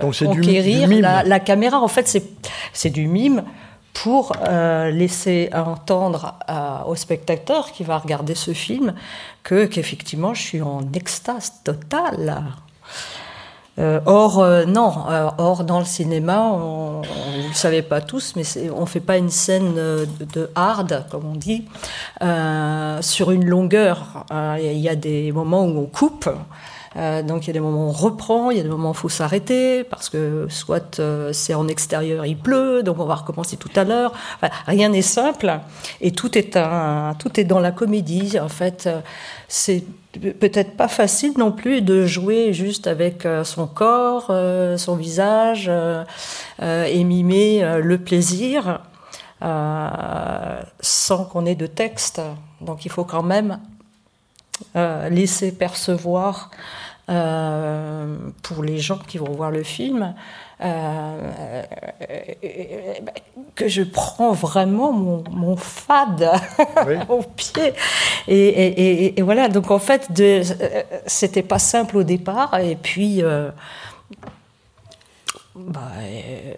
conquérir la, caméra. En fait c'est c'est du mime pour laisser entendre au spectateur qui va regarder ce film que qu'effectivement je suis en extase totale. Euh, or, euh, non, euh, or dans le cinéma, on, vous le savez pas tous, mais on fait pas une scène de, hard, comme on dit, sur une longueur. Il y a des moments où on coupe. donc il y a des moments où on reprend, il y a des moments où il faut s'arrêter parce que soit c'est en extérieur, il pleut, donc on va recommencer tout à l'heure. rien n'est simple et tout est un, tout est dans la comédie. En fait, c'est peut-être pas facile non plus de jouer juste avec euh, son corps, euh, son visage euh, et mimer le plaisir sans qu'on ait de texte. Donc il faut quand même laisser percevoir pour les gens qui vont voir le film euh, que je prends vraiment mon, mon fade au pied. Et, et, et, voilà, donc en fait, c'était pas simple au départ, et puis. Euh, bah,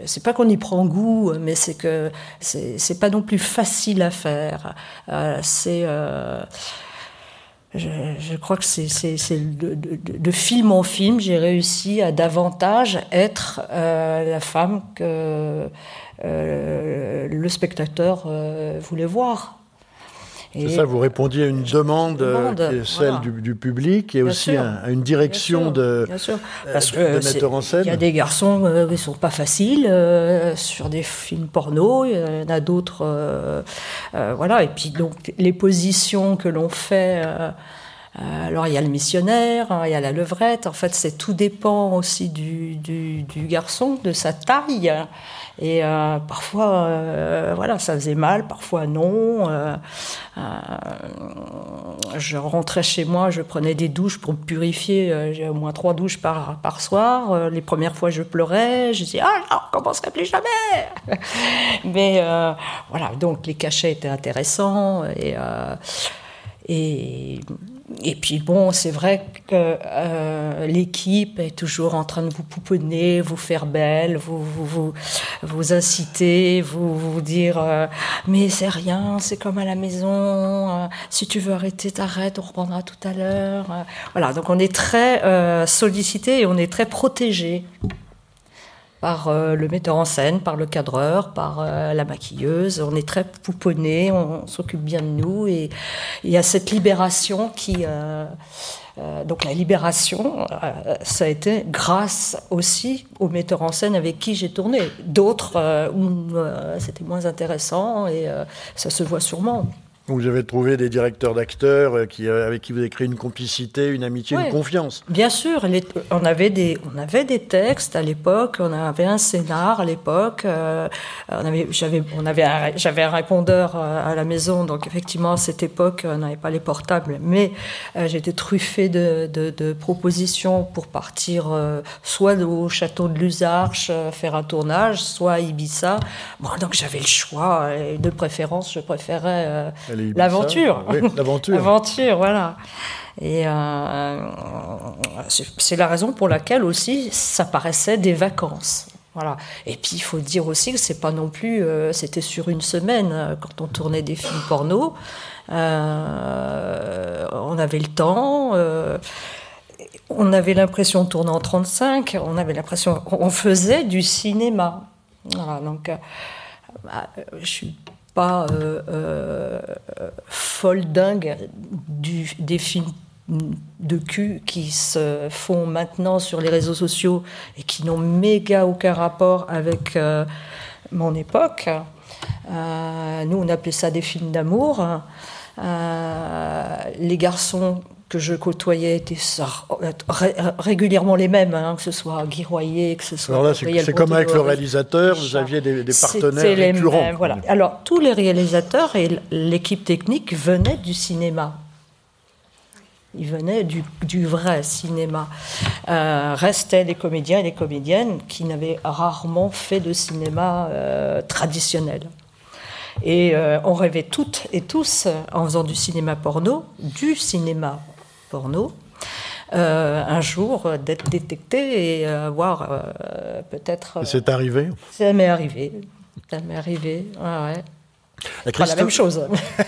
c'est pas qu'on y prend goût, mais c'est que c'est pas non plus facile à faire. Euh, c'est je, crois que c'est de, de, de, film en film, j'ai réussi à davantage être euh, la femme que euh, le spectateur euh, voulait voir. C'est ça, vous répondiez à une demande, qui est celle du, public et aussi à, une direction de, Parce que metteur en scène. Il y a des garçons qui ne sont pas faciles sur des films porno, il y en a d'autres. voilà, et puis donc les positions que l'on fait. Alors il y a le missionnaire, hein, il y a la levrette. En fait, c'est tout dépend aussi du, garçon, de sa taille. Et euh, parfois, euh, voilà, ça faisait mal, parfois non. Euh, je rentrais chez moi, je prenais des douches pour me purifier. J'ai au moins trois douches par, soir. les premières fois, je pleurais. Je disais, ah non, on recommencerait plus jamais. Mais voilà, donc les cachets étaient intéressants. Et, et et puis bon, c'est vrai que euh, l'équipe est toujours en train de vous pouponner, vous faire belle, vous vous, vous, inciter, vous, vous dire euh, mais c'est rien, c'est comme à la maison, euh, si tu veux arrêter, t'arrêtes, on reprendra tout à l'heure. voilà, donc on est très sollicité et on est très protégé par euh, le metteur en scène, par le cadreur, par euh, la maquilleuse. On est très pouponné, on, s'occupe bien de nous et il y a cette libération qui... Euh, donc la libération, ça a été grâce aussi au metteur en scène avec qui j'ai tourné. D'autres où c'était moins intéressant et ça se voit sûrement. Vous avez trouvé des directeurs d'acteurs euh, qui, euh, avec qui vous avez créé une complicité, une amitié, une confiance. Bien sûr, on, avait des, on avait des textes à l'époque, on avait un scénar à l'époque, euh, on avait, j'avais, on avait un, j'avais un répondeur à la maison, donc effectivement à cette époque on n'avait pas les portables, mais j'étais truffée de, de, propositions pour partir soit au château de Luzarches faire un tournage, soit à Ibiza. Bon, donc j'avais le choix, et de préférence je préférais L'aventure. l'aventure. L'aventure, voilà. Et euh, c'est la raison pour laquelle aussi ça paraissait des vacances. Voilà. Et puis il faut dire aussi que c'est pas non plus, euh, c'était sur une semaine euh, quand on tournait des films porno. Euh, on avait le temps. on avait l'impression de tourner en 35. On avait l'impression, on faisait du cinéma. Voilà. Donc, bah, je suis pas folle dingue des films de cul qui se font maintenant sur les réseaux sociaux et qui n'ont méga aucun rapport avec euh, mon époque. Euh, nous, on appelait ça des films d'amour. Euh, les garçons que je côtoyais étaient régulièrement les mêmes, hein, que ce soit Guy Royer, que ce soit. c'est comme avec le réalisateur, vous aviez des, partenaires récurrents. voilà. Alors, tous les réalisateurs et l'équipe technique venaient du cinéma. Il venait du, vrai cinéma. Euh, restaient les comédiens et les comédiennes qui n'avaient rarement fait de cinéma euh, traditionnel. Et euh, on rêvait toutes et tous, en faisant du cinéma porno, du cinéma porno, un jour d'être détecté et avoir peut-être. C'est arrivé Ça m'est arrivé. Ça m'est arrivé, ouais. Christophe, la même chose.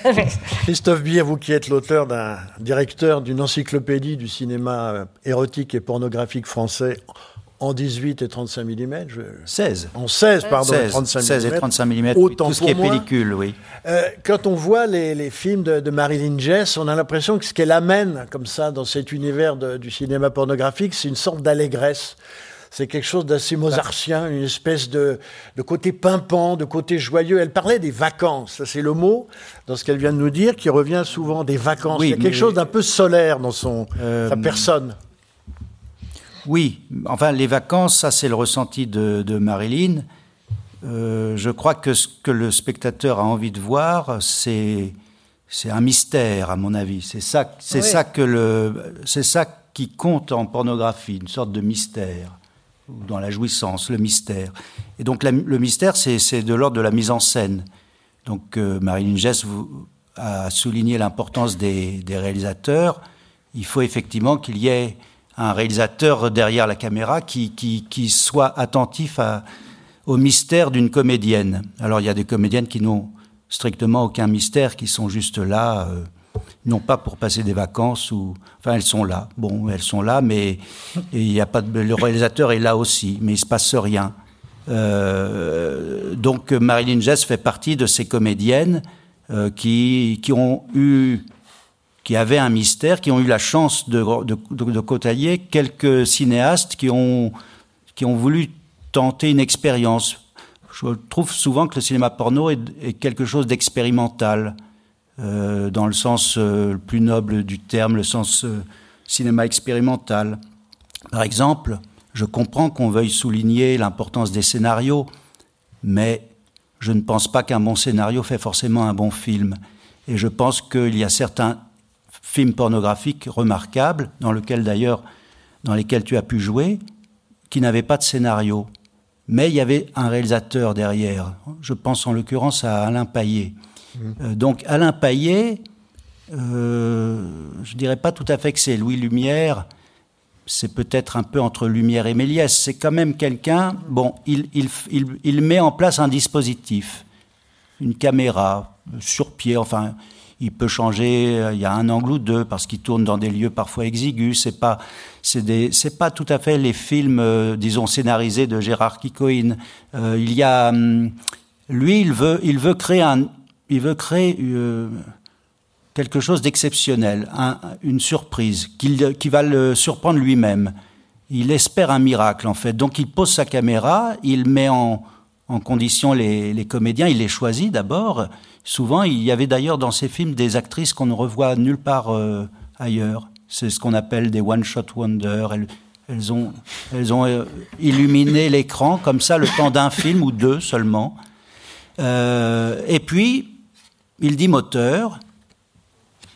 Christophe Bier, vous qui êtes l'auteur d'un directeur d'une encyclopédie du cinéma euh, érotique et pornographique français en 18 et 35 mm. 16. En 16, pardon, 35 16 et 35 mm, tout ce qui est pellicule, oui. Euh, quand on voit les, films de, Marilyn Jess, on a l'impression que ce qu'elle amène, comme ça, dans cet univers du cinéma pornographique, c'est une sorte d'allégresse c'est quelque chose d'assez mozartien, une espèce de, côté pimpant, de côté joyeux. Elle parlait des vacances, ça c'est le mot dans ce qu'elle vient de nous dire, qui revient souvent des vacances. Il y a quelque chose d'un peu solaire dans son, euh, sa personne. Oui, enfin les vacances, ça c'est le ressenti de, Marilyn. Euh, je crois que ce que le spectateur a envie de voir, c'est c'est un mystère à mon avis. C'est ça, c'est ça que le, c'est ça qui compte en pornographie, une sorte de mystère dans la jouissance, le mystère. Et donc le mystère, c'est de l'ordre de la mise en scène. Donc euh, Marilyn Jess a souligné l'importance des, réalisateurs. Il faut effectivement qu'il y ait un réalisateur derrière la caméra qui, qui, soit attentif à, au mystère d'une comédienne. Alors il y a des comédiennes qui n'ont strictement aucun mystère, qui sont juste là. Euh, non pas pour passer des vacances ou enfin elles sont là bon elles sont là mais il y a pas de, le réalisateur est là aussi mais il se passe rien euh, donc Marilyn Jess fait partie de ces comédiennes euh, qui qui ont eu qui avaient un mystère qui ont eu la chance de de, de, côtoyer quelques cinéastes qui ont qui ont voulu tenter une expérience je trouve souvent que le cinéma porno est, est quelque chose d'expérimental euh, dans le sens euh, le plus noble du terme, le sens euh, cinéma expérimental. Par exemple, je comprends qu'on veuille souligner l'importance des scénarios, mais je ne pense pas qu'un bon scénario fait forcément un bon film. Et je pense qu'il y a certains films pornographiques remarquables, dans lesquels d'ailleurs, dans lesquels tu as pu jouer, qui n'avaient pas de scénario. Mais il y avait un réalisateur derrière. Je pense en l'occurrence à Alain Paillet. Euh, donc Alain Paillet, euh, je dirais pas tout à fait que c'est Louis Lumière, c'est peut-être un peu entre Lumière et Méliès. C'est quand même quelqu'un, bon, il, il, il, il, met en place un dispositif, une caméra sur pied, enfin, il peut changer, il y a un angle ou deux parce qu'il tourne dans des lieux parfois exigus. C'est pas, c'est c'est pas tout à fait les films, euh, disons scénarisés de Gérard Kikoïn. Euh, il y a, hum, lui, il veut, il veut créer un, il veut créer euh, quelque chose d'exceptionnel, une surprise, qui va le surprendre lui-même. Il espère un miracle, en fait. Donc il pose sa caméra, il met en, condition les, comédiens, il les choisit d'abord. Souvent, il y avait d'ailleurs dans ces films des actrices qu'on ne revoit nulle part euh, ailleurs. C'est ce qu'on appelle des one-shot wonders. Elles, ont, elles ont euh, illuminé l'écran comme ça le temps d'un film ou deux seulement. et puis, il dit moteur,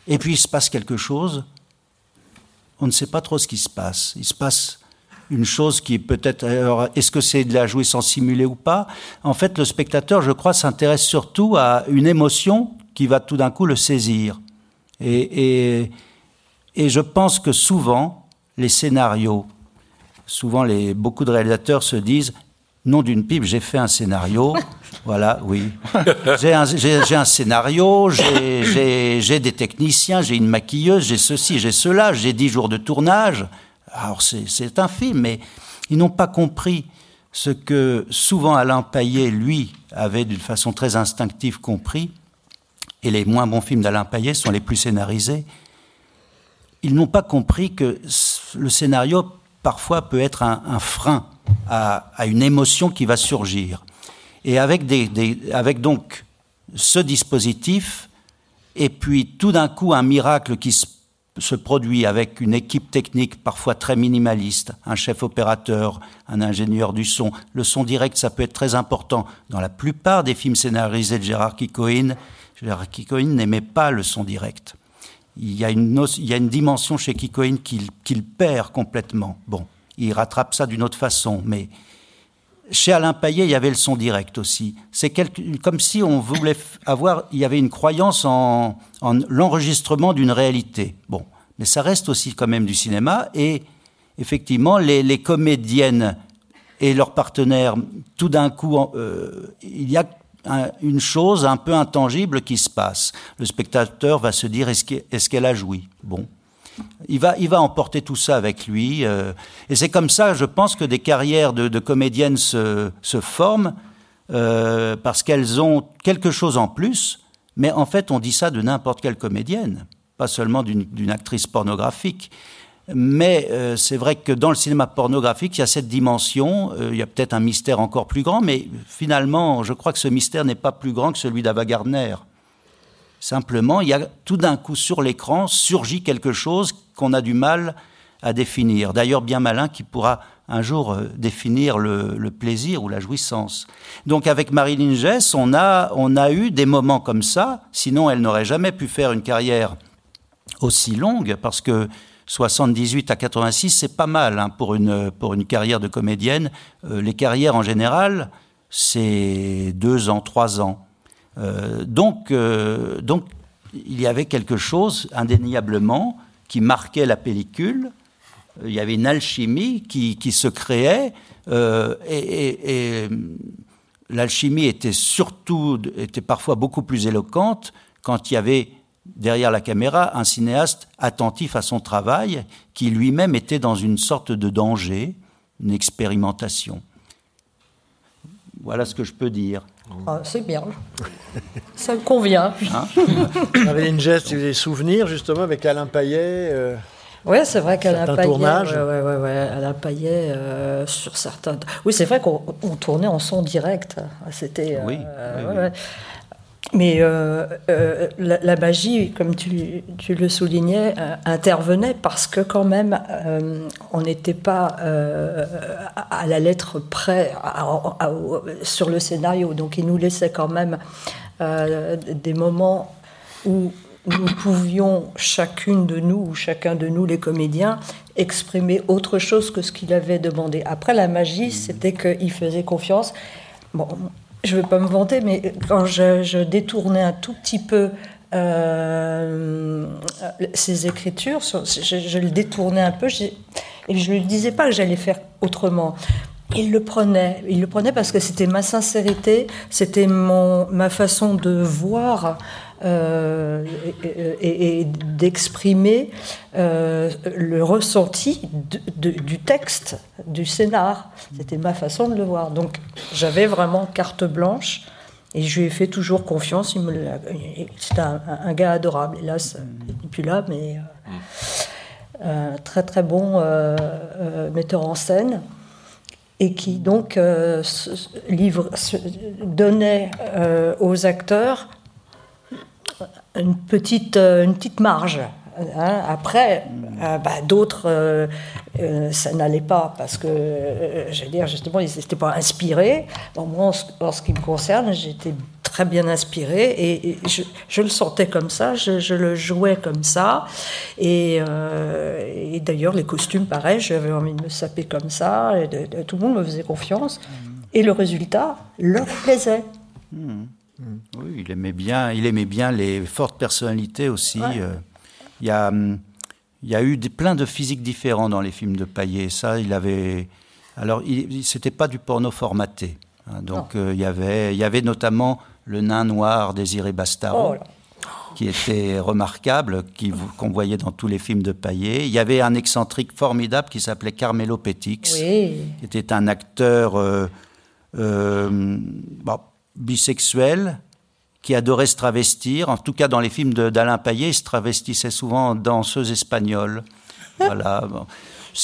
et puis il se passe quelque chose. On ne sait pas trop ce qui se passe. Il se passe une chose qui est peut-être. Est-ce que c'est de la jouissance simulée ou pas? En fait, le spectateur, je crois, s'intéresse surtout à une émotion qui va tout d'un coup le saisir. Et, et, je pense que souvent, les scénarios, souvent les, beaucoup de réalisateurs se disent nom d'une pipe, j'ai fait un scénario. voilà, oui. J'ai un, un, scénario, j'ai des techniciens, j'ai une maquilleuse, j'ai ceci, j'ai cela, j'ai dix jours de tournage. Alors c'est un film, mais ils n'ont pas compris ce que souvent Alain Payet, lui, avait d'une façon très instinctive compris, et les moins bons films d'Alain Payet sont les plus scénarisés, ils n'ont pas compris que le scénario, parfois, peut être un, frein à, une émotion qui va surgir. Et avec, avec donc ce dispositif, et puis tout d'un coup un miracle qui se se produit avec une équipe technique parfois très minimaliste, un chef opérateur, un ingénieur du son. Le son direct, ça peut être très important. Dans la plupart des films scénarisés de Gérard Kikoïn, Gérard Kikoïn n'aimait pas le son direct. Il y a une, il y a une dimension chez Kikoïn qu'il perd complètement. Bon, il rattrape ça d'une autre façon, mais chez Alain Payet, il y avait le son direct aussi. C'est comme si on voulait avoir, il y avait une croyance en, l'enregistrement d'une réalité. Bon, mais ça reste aussi quand même du cinéma. Et effectivement, les, comédiennes et leurs partenaires, tout d'un coup, euh, il y a une chose un peu intangible qui se passe. Le spectateur va se dire est-ce qu'elle a joui? Bon, il va, il va emporter tout ça avec lui. Euh, et c'est comme ça, je pense, que des carrières de, comédiennes se, forment, euh, parce qu'elles ont quelque chose en plus. Mais en fait, on dit ça de n'importe quelle comédienne, pas seulement d'une actrice pornographique. Mais euh, c'est vrai que dans le cinéma pornographique, il y a cette dimension, il y a peut-être un mystère encore plus grand, mais finalement, je crois que ce mystère n'est pas plus grand que celui d'Ava Gardner. Simplement, il y a tout d'un coup sur l'écran surgit quelque chose qu'on a du mal à définir. D'ailleurs, bien malin qui pourra un jour euh, définir le, plaisir ou la jouissance. Donc avec Marilyn Jess, on a, on a eu des moments comme ça, sinon elle n'aurait jamais pu faire une carrière aussi longue, parce que 78 à 86, c'est pas mal hein, pour, une, pour une carrière de comédienne. Euh, les carrières en général, c'est deux ans, trois ans. Euh, donc, euh, donc, il y avait quelque chose, indéniablement, qui marquait la pellicule. Il y avait une alchimie qui, qui se créait, euh, et, et l'alchimie était surtout, était parfois beaucoup plus éloquente quand il y avait derrière la caméra un cinéaste attentif à son travail, qui lui-même était dans une sorte de danger, une expérimentation. Voilà ce que je peux dire. Ah, c'est bien. Ça me convient. Hein vous avez une geste, des souvenirs justement avec Alain Payet euh, Oui, c'est vrai qu'Alain Payet. Tournage. Ouais, ouais, ouais, Alain Payet euh, sur certains. Oui, c'est vrai qu'on tournait en son direct. C'était. oui, euh, mais euh, euh, la, magie, comme tu, le soulignais, euh, intervenait parce que quand même, on n'était pas à la lettre près sur le scénario. Donc il nous laissait quand même des moments où nous pouvions, chacune de nous ou chacun de nous, les comédiens, exprimer autre chose que ce qu'il avait demandé. Après, la magie, c'était qu'il faisait confiance. Bon, je ne veux pas me vanter, mais quand je, détournais un tout petit peu euh, ses écritures, je, le détournais un peu, et je ne lui disais pas que j'allais faire autrement. Il le prenait, il le prenait parce que c'était ma sincérité, c'était ma façon de voir euh, et, d'exprimer euh, le ressenti du texte, du scénar. C'était ma façon de le voir. Donc j'avais vraiment carte blanche. Et je lui ai fait toujours confiance. C'était un, gars adorable. Hélas, il n'est plus là, mais euh, très très bon metteur en scène et qui donc donnait aux acteurs une petite, euh, une petite marge. Hein. Après, euh, bah, d'autres, euh, ça n'allait pas parce que, j'allais dire, justement, ils n'étaient pas inspirés. moi, en ce, qui me concerne, j'étais très bien inspirée et, je, le sentais comme ça, je, le jouais comme ça. Et, d'ailleurs, les costumes, pareil, j'avais envie de me saper comme ça. Tout le monde me faisait confiance. Et le résultat leur plaisait. Mmh. Mm. Oui, il aimait bien, il aimait bien les fortes personnalités aussi. Euh. il, y a, hum, il y a eu des, plein de physiques différents dans les films de Payet. Ça, il avait, Alors, c'était pas du porno formaté. Hein. donc, il y avait, il y avait notamment le nain noir Désiré Bastaro. Oh qui était remarquable, qu'on voyait dans tous les films de Payet. Il y avait un excentrique formidable qui s'appelait Carmelo Petix, qui était un acteur euh, euh, bisexuel qui adorait se travestir. En tout cas, dans les films d'Alain Payet, il se travestissait souvent en danseuse espagnole. voilà.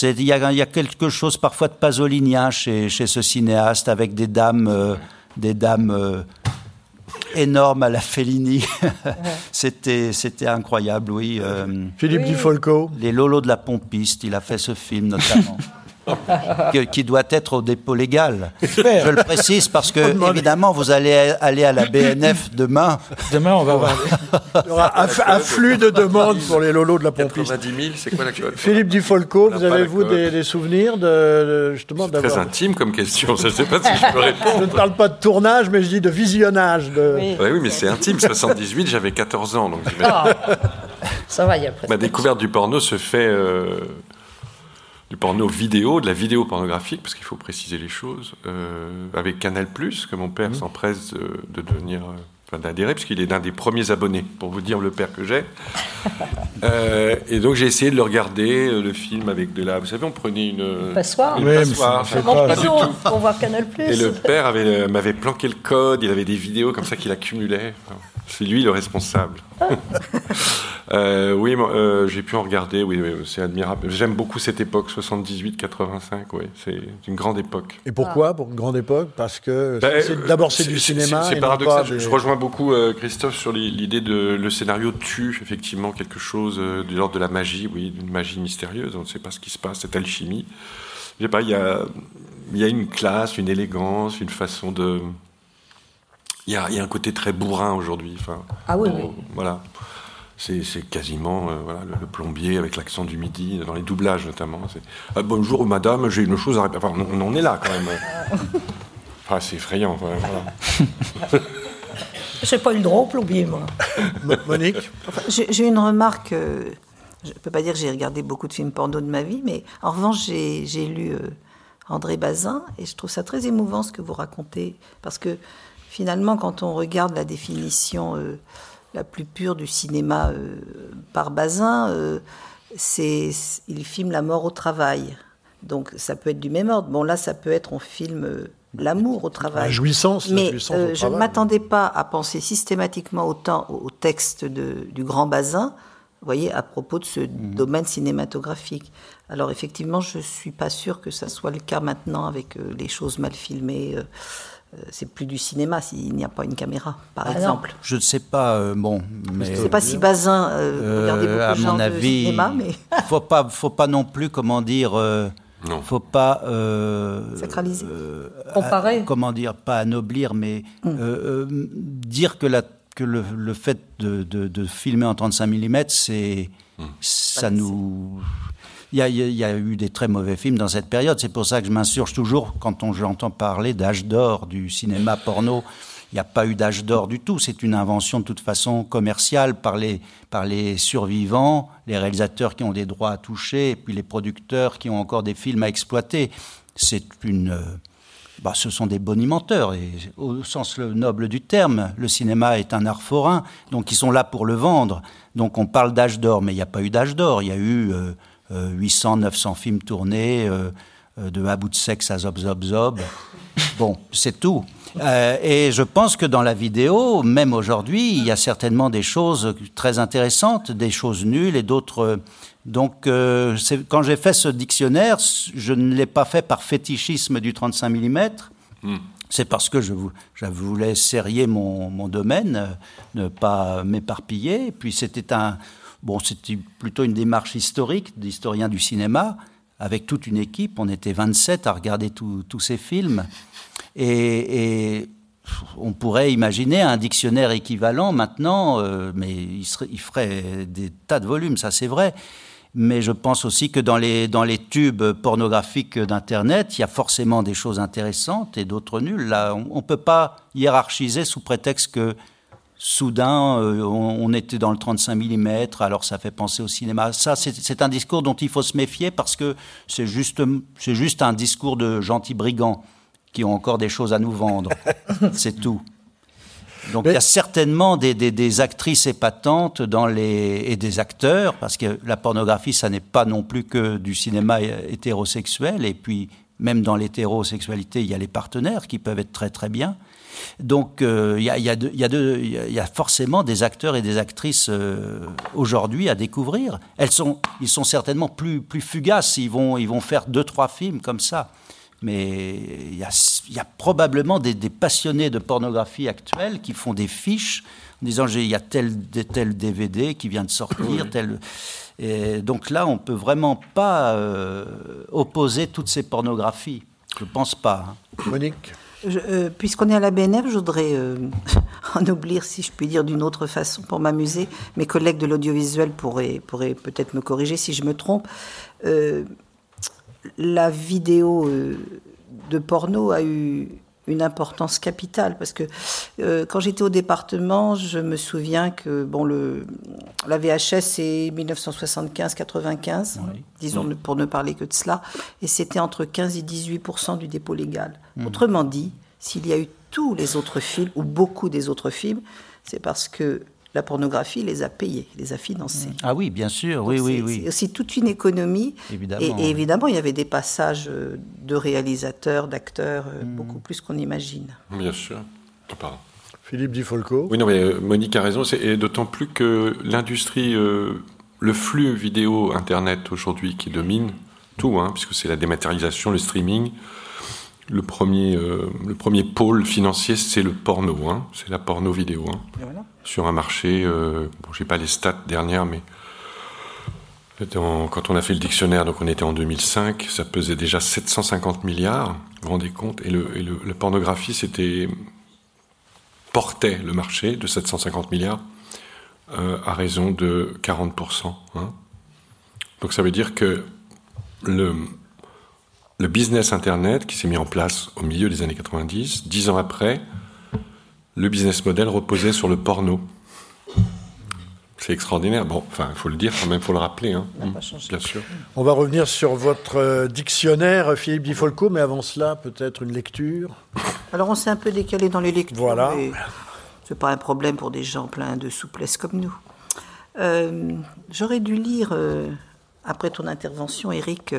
Il y, a, quelque chose parfois de pasolinien chez, chez ce cinéaste, avec des dames, euh, des dames énorme à la Fellini. c'était, c'était incroyable, oui. Euh, Philippe Di Folco. Les Lolos de la Pompiste, il a fait ce film notamment. qui doit être au dépôt légal. Je le précise parce que, évidemment, vous allez aller à la BNF demain. Demain, on va voir. Il y aura afflux de demandes pour les lolos de la pompiste. 90 000, c'est quoi la Philippe Dufolco, vous avez-vous des, souvenirs de, justement d'avoir. Très intime comme question, je ne sais pas si je peux répondre. Je ne parle pas de tournage, mais je dis de visionnage. De... Oui. oui, mais c'est intime. 78, j'avais 14 ans. Donc ah. Ça va, il y a Ma découverte du porno se fait. Euh, du porno vidéo, de la vidéo pornographique, parce qu'il faut préciser les choses, euh, avec Canal+, que mon père mmh. s'empresse de, devenir, euh, enfin d'adhérer, puisqu'il est l'un des premiers abonnés, pour vous dire le père que j'ai. Euh, et donc j'ai essayé de le regarder, le film avec de la... Vous savez, on prenait une... Passoire Une passoire, pas, du tout. Pour voir Canal+. Et le père m'avait planqué le code, il avait des vidéos comme ça qu'il accumulait. C'est lui le responsable. Euh, oui, euh, j'ai pu en regarder, oui, c'est admirable. J'aime beaucoup cette époque, 78-85, oui, c'est une grande époque. Et pourquoi pour une grande époque? Parce que bah, d'abord c'est du cinéma. C'est paradoxal, je, rejoins beaucoup euh, Christophe sur l'idée de le scénario tue effectivement quelque chose de l'ordre de la magie, oui, d'une magie mystérieuse, on ne sait pas ce qui se passe, cette alchimie. Je sais pas, il y a, y a une classe, une élégance, une façon de... Il y a, y a, un côté très bourrin aujourd'hui. Enfin, ah oui, oui. Voilà. C'est quasiment euh, voilà, le, plombier avec l'accent du midi, dans les doublages notamment. Ah, bonjour madame, j'ai une chose à répéter. Enfin, on, en est là quand même. enfin, c'est effrayant. Voilà. j'ai pas eu le droit au plombier, moi. Monique J'ai une remarque. Euh, je ne peux pas dire que j'ai regardé beaucoup de films porno de ma vie, mais en revanche, j'ai lu euh, André Bazin et je trouve ça très émouvant ce que vous racontez. Parce que finalement, quand on regarde la définition la plus pure du cinéma euh, par Bazin, euh, c'est il filme la mort au travail. Donc ça peut être du même ordre. Bon là, ça peut être on filme euh, l'amour au travail. La jouissance. Mais je ne m'attendais pas à penser systématiquement autant au texte de, du grand Bazin. Vous voyez, à propos de ce mhm. domaine cinématographique. Alors effectivement, je suis pas sûre que ça soit le cas maintenant avec les choses mal filmées. Euh, c'est plus du cinéma s'il n'y a pas une caméra, par ah exemple. Je ne sais pas, euh, bon, mais je ne sais pas si Bazin euh, regardait beaucoup à de mon avis, cinéma, mais faut pas, faut pas non plus, comment dire, non. faut pas sacraliser, comparer, comment dire, pas anoblir, mais mm. dire que la que le, le fait de, de, de, filmer en 35 mm, c'est mm. ça nous il y, a, eu des très mauvais films dans cette période. C'est pour ça que je m'insurge toujours quand j'entends parler d'âge d'or du cinéma porno. Il n'y a pas eu d'âge d'or du tout. C'est une invention de toute façon commerciale par les, par les survivants, les réalisateurs qui ont des droits à toucher, puis les producteurs qui ont encore des films à exploiter. C'est une. Euh, bah, ce sont des bonimenteurs, et au sens noble du terme. Le cinéma est un art forain, donc ils sont là pour le vendre. Donc on parle d'âge d'or, mais il n'y a pas eu d'âge d'or. Il y a eu. Euh, 800, euh, 900 films tournés, euh, euh, de à bout de sexe à zob zob zob. Bon, c'est tout. et je pense que dans la vidéo, même aujourd'hui, il y a certainement des choses très intéressantes, des choses nulles et d'autres. donc, quand j'ai fait ce dictionnaire, je ne l'ai pas fait par fétichisme du 35 mm. C'est parce que je, je, voulais serrer mon, mon domaine, ne pas m'éparpiller. Puis c'était un, Bon, c'était plutôt une démarche historique d'historien du cinéma, avec toute une équipe. On était 27 à regarder tous ces films. Et, on pourrait imaginer un dictionnaire équivalent maintenant, euh, mais il, ferait des tas de volumes, ça c'est vrai. Mais je pense aussi que dans les, dans les tubes pornographiques d'Internet, il y a forcément des choses intéressantes et d'autres nulles. Là, on ne peut pas hiérarchiser sous prétexte que soudain, euh, on, était dans le 35 mm, alors ça fait penser au cinéma. Ça, c'est un discours dont il faut se méfier parce que c'est juste, juste un discours de gentils brigands qui ont encore des choses à nous vendre. c'est tout. Donc il y a certainement des, des, actrices épatantes dans les, et des acteurs, parce que la pornographie, ça n'est pas non plus que du cinéma hétérosexuel, et puis même dans l'hétérosexualité, il y a les partenaires qui peuvent être très très bien. Donc euh, il y, a, y, y, a forcément des acteurs et des actrices euh, aujourd'hui à découvrir. Elles sont, ils sont certainement plus, plus fugaces. Ils vont, ils vont faire deux trois films comme ça. Mais il y a, probablement des, passionnés de pornographie actuelle qui font des fiches en disant il y a tel, tel DVD qui vient de sortir, tel. Et donc là, on peut vraiment pas euh, opposer toutes ces pornographies. Je pense pas. Hein. Monique? Euh, puisqu'on est à la BNF, je voudrais euh, en oublier, si je puis dire d'une autre façon, pour m'amuser. Mes collègues de l'audiovisuel pourraient, pourraient peut-être me corriger si je me trompe. Euh, la vidéo de porno a eu une importance capitale parce que euh, quand j'étais au département, je me souviens que bon le la VHS c'est 1975-95, disons pour ne parler que de cela, et c'était entre 15 et 18% du dépôt légal. Mmh. Autrement dit, s'il y a eu tous les autres films ou beaucoup des autres films, c'est parce que la pornographie les a payés, les a financés. Ah oui, bien sûr, oui, oui, oui. C'est aussi toute une économie. Évidemment. Et, évidemment, il y avait des passages euh, de réalisateurs, d'acteurs, euh, hmm. beaucoup plus qu'on imagine. Bien sûr. Pardon. Philippe Difolco. Oui, non, mais euh, Monique a raison. Et d'autant plus que l'industrie, le flux vidéo Internet aujourd'hui qui domine tout, hein, puisque c'est la dématérialisation, le streaming, le premier, le premier pôle financier, c'est le porno, hein, c'est la porno vidéo. Hein. Voilà sur un marché, euh, bon, j'ai pas les stats dernières, mais quand on a fait le dictionnaire, donc on était en 2005, ça pesait déjà 750 milliards, vous vous rendez compte, et, le, la pornographie, c'était portait le marché de 750 milliards euh, à raison de 40%. Hein. Donc ça veut dire que le, le business Internet qui s'est mis en place au milieu des années 90, dix ans après, le business model reposait sur le porno. C'est extraordinaire. Bon, enfin, il faut le dire quand même, il faut le rappeler. Hein. Bien sûr. On va revenir sur votre euh, dictionnaire, Philippe Di Folco, mais avant cela, peut-être une lecture. Alors, on s'est un peu décalé dans les lectures. Voilà. C'est pas un problème pour des gens pleins de souplesse comme nous. Euh, j'aurais dû lire, euh, après ton intervention, Eric,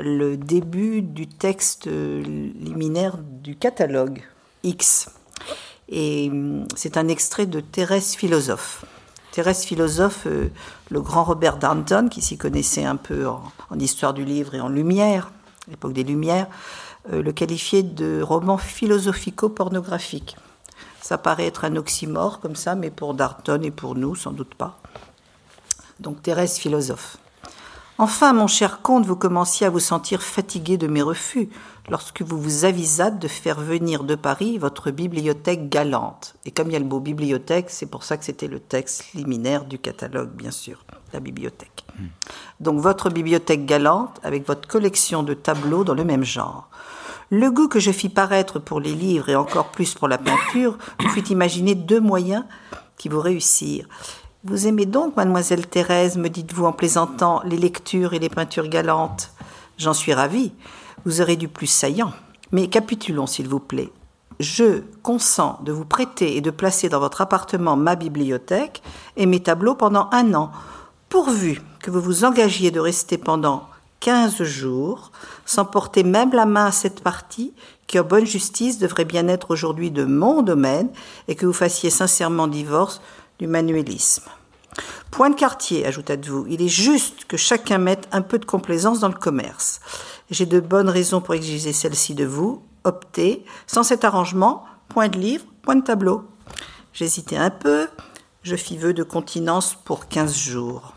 le début du texte liminaire du catalogue X. Et hum, c'est un extrait de Thérèse Philosophe. Thérèse Philosophe, euh, le grand Robert Darnton, qui s'y connaissait un peu en, histoire du livre et en lumière, l'époque des Lumières, euh, le qualifiait de roman philosophico-pornographique. Ça paraît être un oxymore comme ça, mais pour Darnton et pour nous, sans doute pas. Donc Thérèse Philosophe. Enfin, mon cher comte, vous commenciez à vous sentir fatigué de mes refus lorsque vous vous avisâtes de faire venir de Paris votre bibliothèque galante. Et comme il y a le mot bibliothèque, c'est pour ça que c'était le texte liminaire du catalogue, bien sûr, la bibliothèque. Hmm. Donc votre bibliothèque galante avec votre collection de tableaux dans le même genre. Le goût que je fis paraître pour les livres et encore plus pour la peinture vous fit imaginer deux moyens qui vous réussirent. Vous aimez donc, mademoiselle Thérèse, me dites-vous en plaisantant, les lectures et les peintures galantes? J'en suis ravie. Vous aurez du plus saillant. Mais capitulons, s'il vous plaît. Je consens de vous prêter et de placer dans votre appartement ma bibliothèque et mes tableaux pendant un an, pourvu que vous vous engagiez de rester pendant quinze jours, sans porter même la main à cette partie, qui en bonne justice devrait bien être aujourd'hui de mon domaine, et que vous fassiez sincèrement divorce du manuélisme. Point de quartier, ajouta-t-vous, il est juste que chacun mette un peu de complaisance dans le commerce. J'ai de bonnes raisons pour exiger celle-ci de vous. Optez. Sans cet arrangement, point de livre, point de tableau. J'hésitai un peu. Je fis vœu de continence pour quinze jours.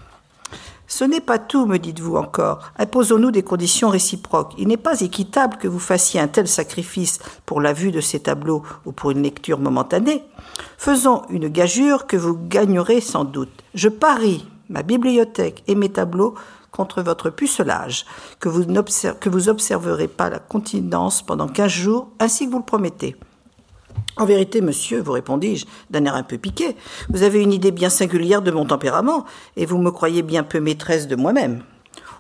Ce n'est pas tout, me dites-vous encore. Imposons-nous des conditions réciproques. Il n'est pas équitable que vous fassiez un tel sacrifice pour la vue de ces tableaux ou pour une lecture momentanée. Faisons une gageure que vous gagnerez sans doute. Je parie ma bibliothèque et mes tableaux contre votre pucelage, que vous, que vous observerez pas la continence pendant quinze jours, ainsi que vous le promettez. En vérité, monsieur, vous répondis-je, d'un air un peu piqué, vous avez une idée bien singulière de mon tempérament, et vous me croyez bien peu maîtresse de moi-même.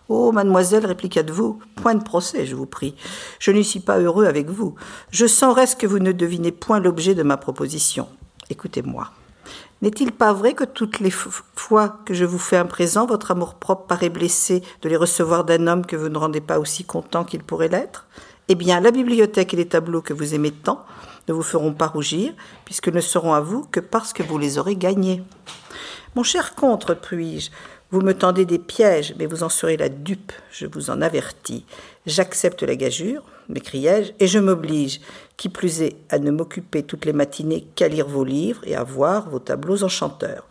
Oh, mademoiselle, répliqua-t-vous, point de procès, je vous prie. Je ne suis pas heureux avec vous. Je sens reste que vous ne devinez point l'objet de ma proposition. Écoutez-moi. N'est-il pas vrai que toutes les fois que je vous fais un présent, votre amour-propre paraît blessé de les recevoir d'un homme que vous ne rendez pas aussi content qu'il pourrait l'être? Eh bien, la bibliothèque et les tableaux que vous aimez tant ne vous feront pas rougir, puisque ne seront à vous que parce que vous les aurez gagnés. Mon cher comte, repris-je, vous me tendez des pièges, mais vous en serez la dupe, je vous en avertis. J'accepte la gageure, m'écriai-je, et je m'oblige, qui plus est, à ne m'occuper toutes les matinées qu'à lire vos livres et à voir vos tableaux enchanteurs.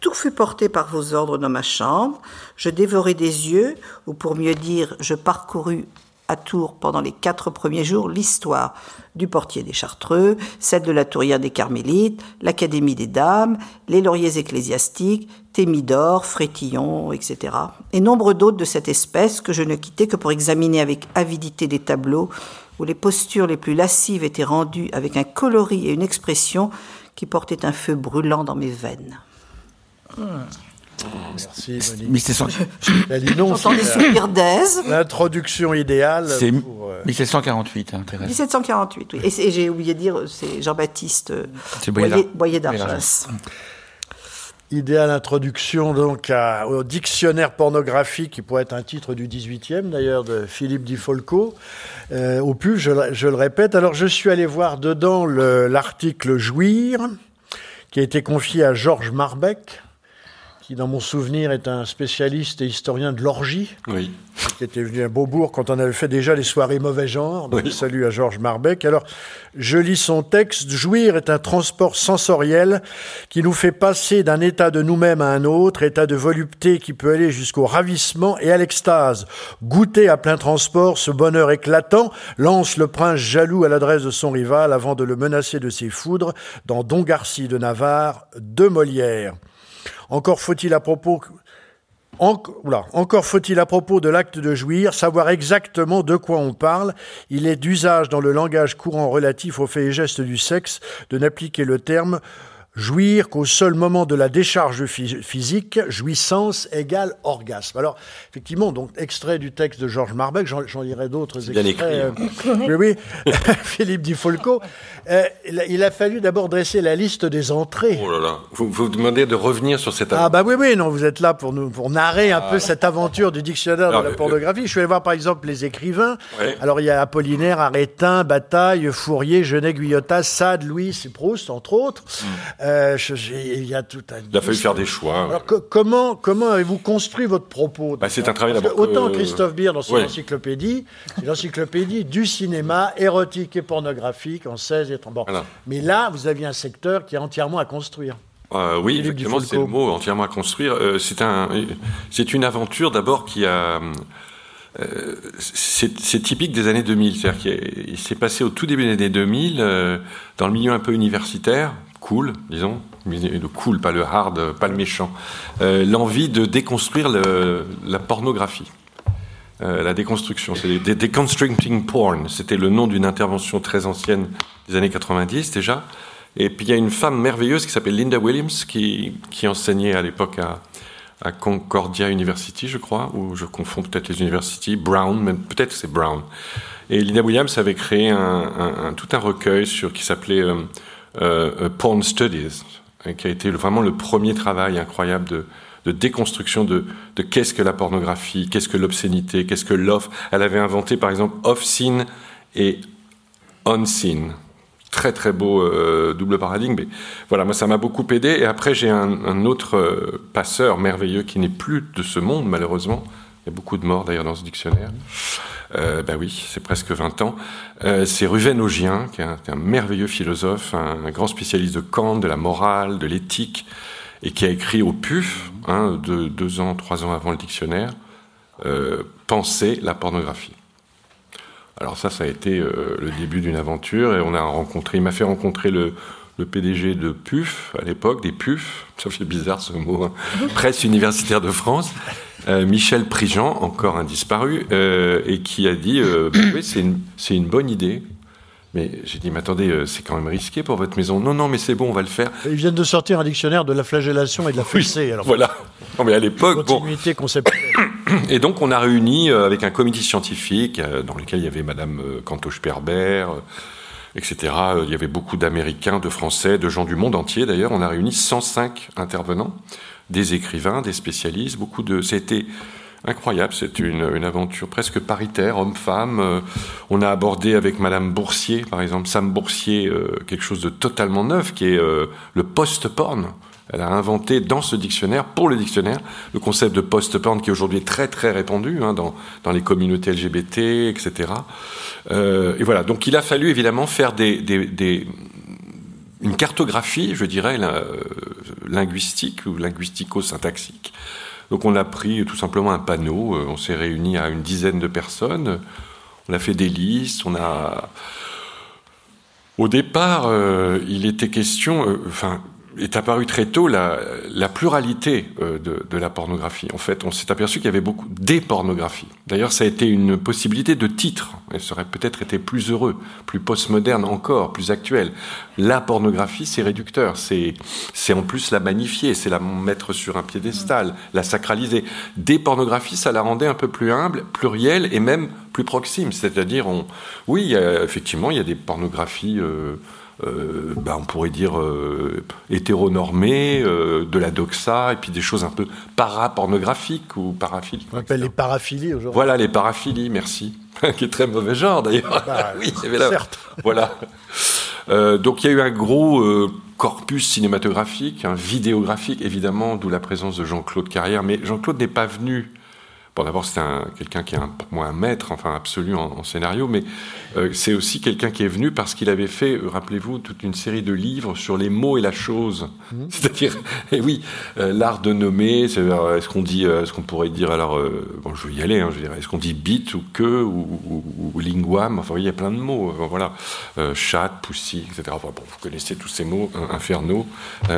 Tout fut porté par vos ordres dans ma chambre, je dévorai des yeux, ou pour mieux dire, je parcourus à Tours pendant les quatre premiers jours l'histoire du portier des Chartreux, celle de la tourière des Carmélites, l'Académie des Dames, les lauriers ecclésiastiques, Thémidor, Frétillon, etc. Et nombre d'autres de cette espèce que je ne quittais que pour examiner avec avidité des tableaux où les postures les plus lascives étaient rendues avec un coloris et une expression qui portaient un feu brûlant dans mes veines. Merci, L'introduction idéale. C'est 1748, euh, 1748, oui. Et, j'ai oublié de dire, c'est Jean-Baptiste euh, Boyer, d'Argence. Idéale introduction donc au dictionnaire pornographique, qui pourrait être un titre du 18e d'ailleurs, de Philippe Di Folco. Euh, au plus, je, je, le répète. Alors, je suis allé voir dedans l'article Jouir, qui a été confié à Georges Marbeck, qui, dans mon souvenir, est un spécialiste et historien de l'orgie. Oui. Qui était venu à Beaubourg quand on avait fait déjà les soirées mauvais genre. Donc, salut à Georges Marbeck. Alors, je lis son texte. Jouir est un transport sensoriel qui nous fait passer d'un état de nous-mêmes à un autre, état de volupté qui peut aller jusqu'au ravissement et à l'extase. Goûter à plein transport ce bonheur éclatant lance le prince jaloux à l'adresse de son rival avant de le menacer de ses foudres dans Don Garci de Navarre de Molière. Encore faut-il à propos de l'acte de jouir savoir exactement de quoi on parle. Il est d'usage dans le langage courant relatif aux faits et gestes du sexe de n'appliquer le terme jouir qu'au seul moment de la décharge physique, jouissance égale orgasme. Alors, effectivement, donc, extrait du texte de Georges Marbeck, j'en lirai d'autres extraits. Bien écrit. Euh, oui, oui, Philippe Di Folco. Euh, il a fallu d'abord dresser la liste des entrées. Oh là là, vous vous demandez de revenir sur cette Ah bah oui, oui, non, vous êtes là pour, nous, pour narrer un peu ah. cette aventure du dictionnaire de la pornographie. Je suis allé voir par exemple les écrivains. Alors il y a Apollinaire, Arétin, Bataille, Fourier, Genet, Guyotas, Sade, Louis et Proust, entre autres. Hmm. Euh, il y a tout un. Il a fallu faire des choix. Alors, comment comment avez-vous construit votre propos bah, C'est un travail d'abord. Autant Christophe Beer dans son encyclopédie, l'encyclopédie du cinéma érotique et pornographique en 16 et 30. Bon. Mais là, vous aviez un secteur qui est entièrement à construire. Euh, oui, effectivement, c'est le mot entièrement à construire. Euh, c'est un, c'est une aventure d'abord qui a. Euh, c'est typique des années 2000. C'est-à-dire qu'il s'est passé au tout début des années 2000, dans le milieu un peu universitaire, cool, disons, le cool, pas le hard, pas le méchant, euh, l'envie de déconstruire la pornographie. Euh, la déconstruction, c'est deconstructing porn. C'était le nom d'une intervention très ancienne des années 90 déjà. Et puis il y a une femme merveilleuse qui s'appelle Linda Williams qui, qui enseignait à l'époque à, Concordia University, je crois, ou je confonds peut-être les universités, Brown, mais peut-être c'est Brown. Et Linda Williams avait créé tout un recueil sur qui s'appelait euh, euh, euh, Porn Studies, hein, qui a été vraiment le premier travail incroyable de, déconstruction de, qu'est-ce que la pornographie, qu'est-ce que l'obscénité, qu'est-ce que l'off. Elle avait inventé par exemple off-scene et on-scene. Très très beau euh, double paradigme. Mais voilà, moi ça m'a beaucoup aidé. Et après j'ai un, autre passeur merveilleux qui n'est plus de ce monde malheureusement. Il y a beaucoup de morts d'ailleurs dans ce dictionnaire. Ben oui, c'est presque 20 ans. Euh, c'est Ruven Augien, qui est un, merveilleux philosophe, un, grand spécialiste de Kant, de la morale, de l'éthique, et qui a écrit au PUF, hein, de, deux ans, trois ans avant le dictionnaire, euh, Penser la pornographie. Alors ça, ça a été le début d'une aventure, et on a rencontré, il m'a fait rencontrer le, le PDG de PUF à l'époque, des PUF, ça fait bizarre ce mot, hein, presse universitaire de France, euh, Michel Prigent, encore un disparu, euh, et qui a dit euh, bah oui, c'est une, une, bonne idée Mais j'ai dit, mais attendez, euh, c'est quand même risqué pour votre maison. Non, non, mais c'est bon, on va le faire. Ils viennent de sortir un dictionnaire de la flagellation et de la fessée. alors voilà. Non, mais à l'époque, bon. Continuité conceptuelle. Et donc, on a réuni avec un comité scientifique dans lequel il y avait Madame Cantoche-Perber, euh, etc. Euh, Il y avait beaucoup d'Américains, de Français, de gens du monde entier. D'ailleurs, on a réuni 105 intervenants, des écrivains, des spécialistes, beaucoup de. C'était incroyable. C'est une, une aventure presque paritaire, homme-femme. Euh, on a abordé avec Madame Boursier, par exemple, Sam Boursier, euh, quelque chose de totalement neuf, qui est le post-porn. Elle a inventé dans ce dictionnaire, pour le dictionnaire, le concept de post-porn qui aujourd'hui est très très répandu hein, dans, dans les communautés LGBT, etc. Euh, et voilà, donc il a fallu évidemment faire des, des, des une cartographie, je dirais, euh, linguistique ou linguistico-syntaxique. Donc on a pris tout simplement un panneau, euh, on s'est réunis à une dizaine de personnes, on a fait des listes, on a... Au départ, euh, il était question, euh, enfin, est apparue très tôt la, la pluralité euh, de, de la pornographie. En fait, on s'est aperçu qu'il y avait beaucoup des pornographies. D'ailleurs, ça a été une possibilité de titre. Elle serait peut-être été plus heureux, plus postmoderne encore, plus actuelle. La pornographie, c'est réducteur. C'est, c'est en plus la magnifier, c'est la mettre sur un piédestal, la sacraliser. Des pornographies, ça la rendait un peu plus humble, plurielle et même plus proxime. C'est-à-dire, on, oui, effectivement, il y a des pornographies. euh, euh, ben, on pourrait dire euh, hétéronormées, euh, de la doxa, et puis des choses un peu parapornographiques ou paraphiliques. On appelle les paraphilies aujourd'hui. Voilà les paraphilies, merci. qui est très mauvais genre d'ailleurs. Bah, oui, avait là- certes. Voilà. Euh, donc il y a eu un gros corpus cinématographique, un vidéographique évidemment, d'où la présence de Jean-Claude Carrière. Mais Jean-Claude n'est pas venu. Bon, d'abord c'est un, quelqu'un qui est un, pour moi un maître, enfin absolu en, en scénario, mais euh, c'est aussi quelqu'un qui est venu parce qu'il avait fait, euh, rappelez-vous, toute une série de livres sur les mots et la chose. C'est-à-dire, et oui, euh, l'art de nommer. Est-ce qu'on dit, est-ce qu'on pourrait dire alors, euh, bon, je vais y aller. Hein, je dire, est-ce qu'on dit bit ou que ou, ou, ou linguam Enfin, il y a plein de mots. voilà, chat, poussi, etc. Enfin, bon, vous connaissez tous ces mots infernaux.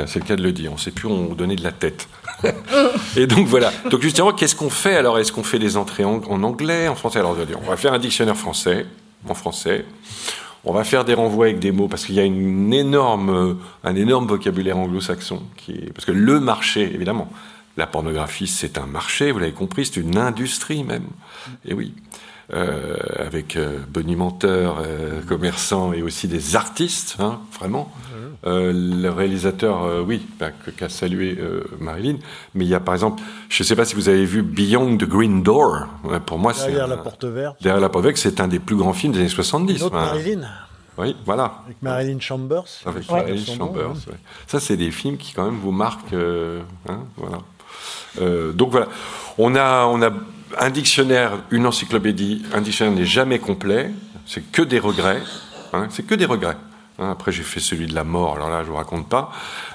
c'est le cas de le dire. On ne sait plus on donnait de la tête. Et donc voilà. Donc justement, qu'est-ce qu'on fait alors? Est-ce qu'on fait des entrées en, en anglais, en français? Alors on va faire un dictionnaire français, en français. On va faire des renvois avec des mots parce qu'il y a une énorme, un énorme vocabulaire anglo-saxon qui est parce que le marché, évidemment, la pornographie c'est un marché, vous l'avez compris, c'est une industrie même. Et oui. Euh, avec euh, bonimenteurs, euh, commerçants et aussi des artistes, hein, vraiment. Le réalisateur, oui, bah, qu'a salué Marilyn, mais il y a par exemple, je ne sais pas si vous avez vu Beyond the Green Door. Ouais, pour moi, c'est Derrière un- la porte verte. Derrière la porte verte, c'est un des plus grands films des années 70. Une autre hein. Marilyn, Oui, voilà. avec Marilyn Chambers. Avec Ouais. Marilyn Chambers, ouais. Ça, c'est des films qui quand même vous marquent. euh, hein, voilà. Euh, donc voilà, on a, on a un dictionnaire, une encyclopédie. Un dictionnaire n'est jamais complet. C'est que des regrets. hein, c'est que des regrets. Hein, après, j'ai fait celui de la mort. Alors là, je vous raconte pas.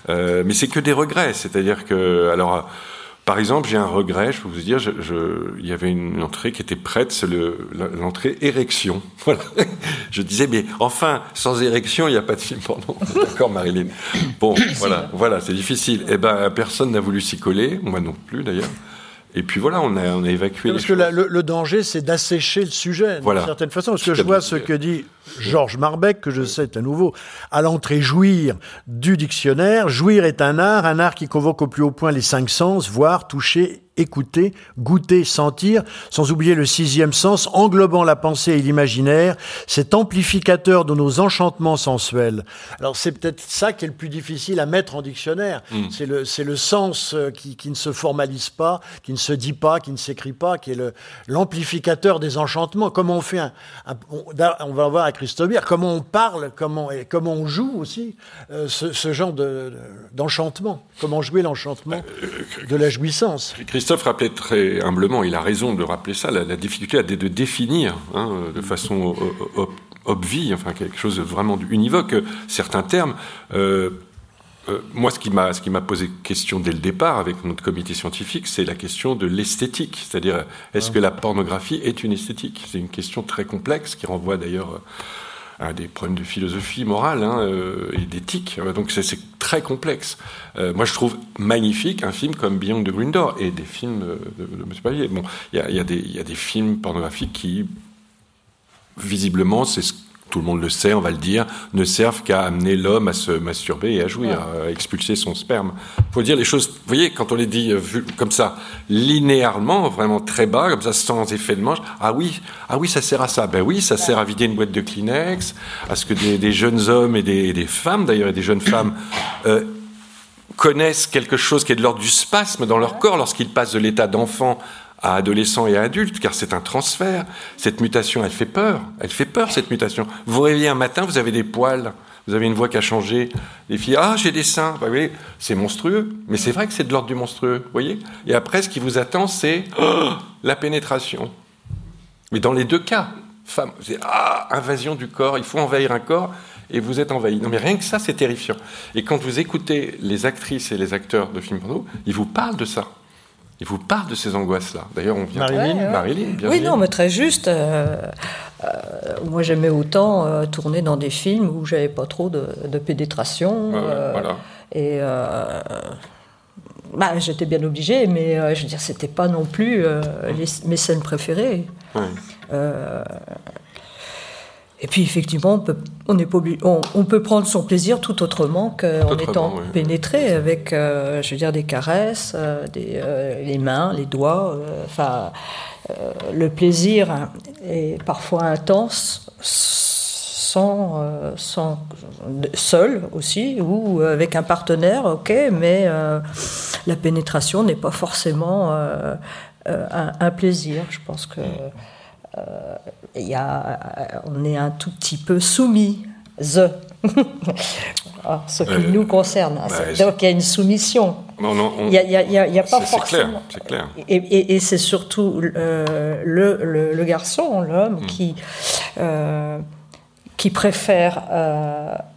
Euh, mais c'est que des regrets. C'est-à-dire que, alors. euh, Par exemple, j'ai un regret, je peux vous dire, je, je- il y avait une entrée qui était prête, c'est le- l'entrée érection. Voilà. Je disais, mais enfin, sans érection, il n'y a pas de film porno. D'accord, Marilyn? Bon, voilà, voilà, c'est difficile. Eh ben, personne n'a voulu s'y coller, moi non plus d'ailleurs. Et puis voilà, on a, on a évacué Parce les que la- le, le danger, c'est d'assécher le sujet, Voilà. d'une certaine façon. Parce que je vois ce que dit Georges Marbeck, que je sais à nouveau, à l'entrée jouir du dictionnaire. Jouir est un art, un art qui convoque au plus haut point les cinq sens, voir, toucher, écouter, goûter, sentir, sans oublier le sixième sens, englobant la pensée et l'imaginaire, cet amplificateur de nos enchantements sensuels. Alors c'est peut-être ça qui est le plus difficile à mettre en dictionnaire. Mm. C'est le, c'est le sens euh, qui, qui ne se formalise pas, qui ne se dit pas, qui ne s'écrit pas, qui est le, l'amplificateur des enchantements. Comment on fait un, un- on, on va voir à Christophe comment on parle, comment, et comment on joue aussi euh, ce, ce genre de, de- d'enchantement. Comment jouer l'enchantement de la jouissance. Christophe rappelait très humblement, il a raison de rappeler ça, la, la difficulté de définir hein, de façon euh, ob- obvie, enfin quelque chose de vraiment univoque, euh, certains termes. Euh, euh, moi, ce qui m'a ce qui m'a posé question dès le départ avec notre comité scientifique, c'est la question de l'esthétique, c'est-à-dire est-ce que la pornographie est une esthétique? C'est une question très complexe qui renvoie d'ailleurs à des problèmes de philosophie morale hein, euh, et d'éthique. Euh, Donc c'est- très complexe. Euh, moi, je trouve magnifique un film comme Beyond the Green Door et des films euh, de, de M. Pavillet. Bon, il y a, il y, a des- il y a des films pornographiques qui, visiblement, c'est ce tout le monde le sait, on va le dire, ne servent qu'à amener l'homme à se masturber et à jouir, à expulser son sperme. faut dire les choses, vous voyez, quand on les dit euh, comme ça, linéairement, vraiment très bas, comme ça, sans effet de manche, ah oui, ah oui, ça sert à ça. Ben oui, ça sert à vider une boîte de Kleenex, à ce que des, jeunes hommes et des, femmes, d'ailleurs, et des jeunes femmes, euh, connaissent quelque chose qui est de l'ordre du spasme dans leur corps lorsqu'ils passent de l'état d'enfant à adolescents et à adultes, car c'est un transfert. Cette mutation, elle fait peur. Elle fait peur, cette mutation. Vous réveillez un matin, vous avez des poils, vous avez une voix qui a changé. Les filles, ah, j'ai des seins. Vous voyez, c'est monstrueux. Mais c'est vrai que c'est de l'ordre du monstrueux, vous voyez Et après, ce qui vous attend, c'est oh, la pénétration. Mais dans les deux cas, femme, c'est ah, invasion du corps, il faut envahir un corps et vous êtes envahi. Non mais rien que ça, c'est terrifiant. Et quand vous écoutez les actrices et les acteurs de films porno, ils vous parlent de ça. Il vous parle de ces angoisses-là. D'ailleurs, on vient. Marilyn, Marilyn bien Oui, non, mais très juste. Euh, euh, moi, j'aimais autant euh, tourner dans des films où j'avais pas trop de, pénétration. voilà. Et bah, j'étais bien obligée, mais je veux dire, c'était pas non plus mes scènes préférées. Et puis effectivement, on peut, on, est on, peut prendre son plaisir tout autrement qu'en étant pénétré avec, euh, je veux dire, des caresses, euh, des, euh, les mains, les doigts. Enfin, le plaisir est parfois intense, sans, sans, seul aussi, ou avec un partenaire, ok, mais la pénétration n'est pas forcément un, un, plaisir. Je pense que euh, y a, on est un tout petit peu soumis. The. Ah, ce qui euh, nous concerne. Bah, Donc il y a une soumission. il n'y a, pas forcément. C'est clair. Et, c'est surtout le, le, garçon, l'homme, hmm. qui, euh, qui préfère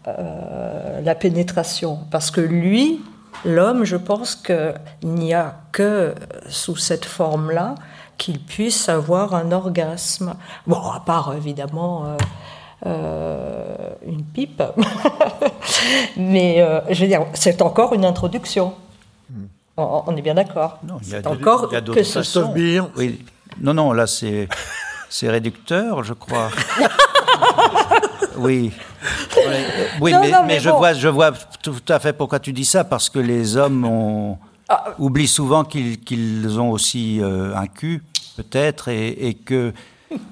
la pénétration. Parce que lui, l'homme, je pense qu'il n'y a que sous cette forme-là qu'il puisse avoir un orgasme. Bon, à part évidemment euh, euh, une pipe, mais euh, je veux dire, c'est encore une introduction. Hmm. On, est bien d'accord. C'est encore que ce sont. Oui. Non, non, là c'est c'est réducteur, je crois. oui. Oui, mais, je, vois, je vois tout à fait pourquoi tu dis ça, parce que les hommes ont, ah. oublient souvent qu'ils ont aussi euh, un cul, peut-être, et, que.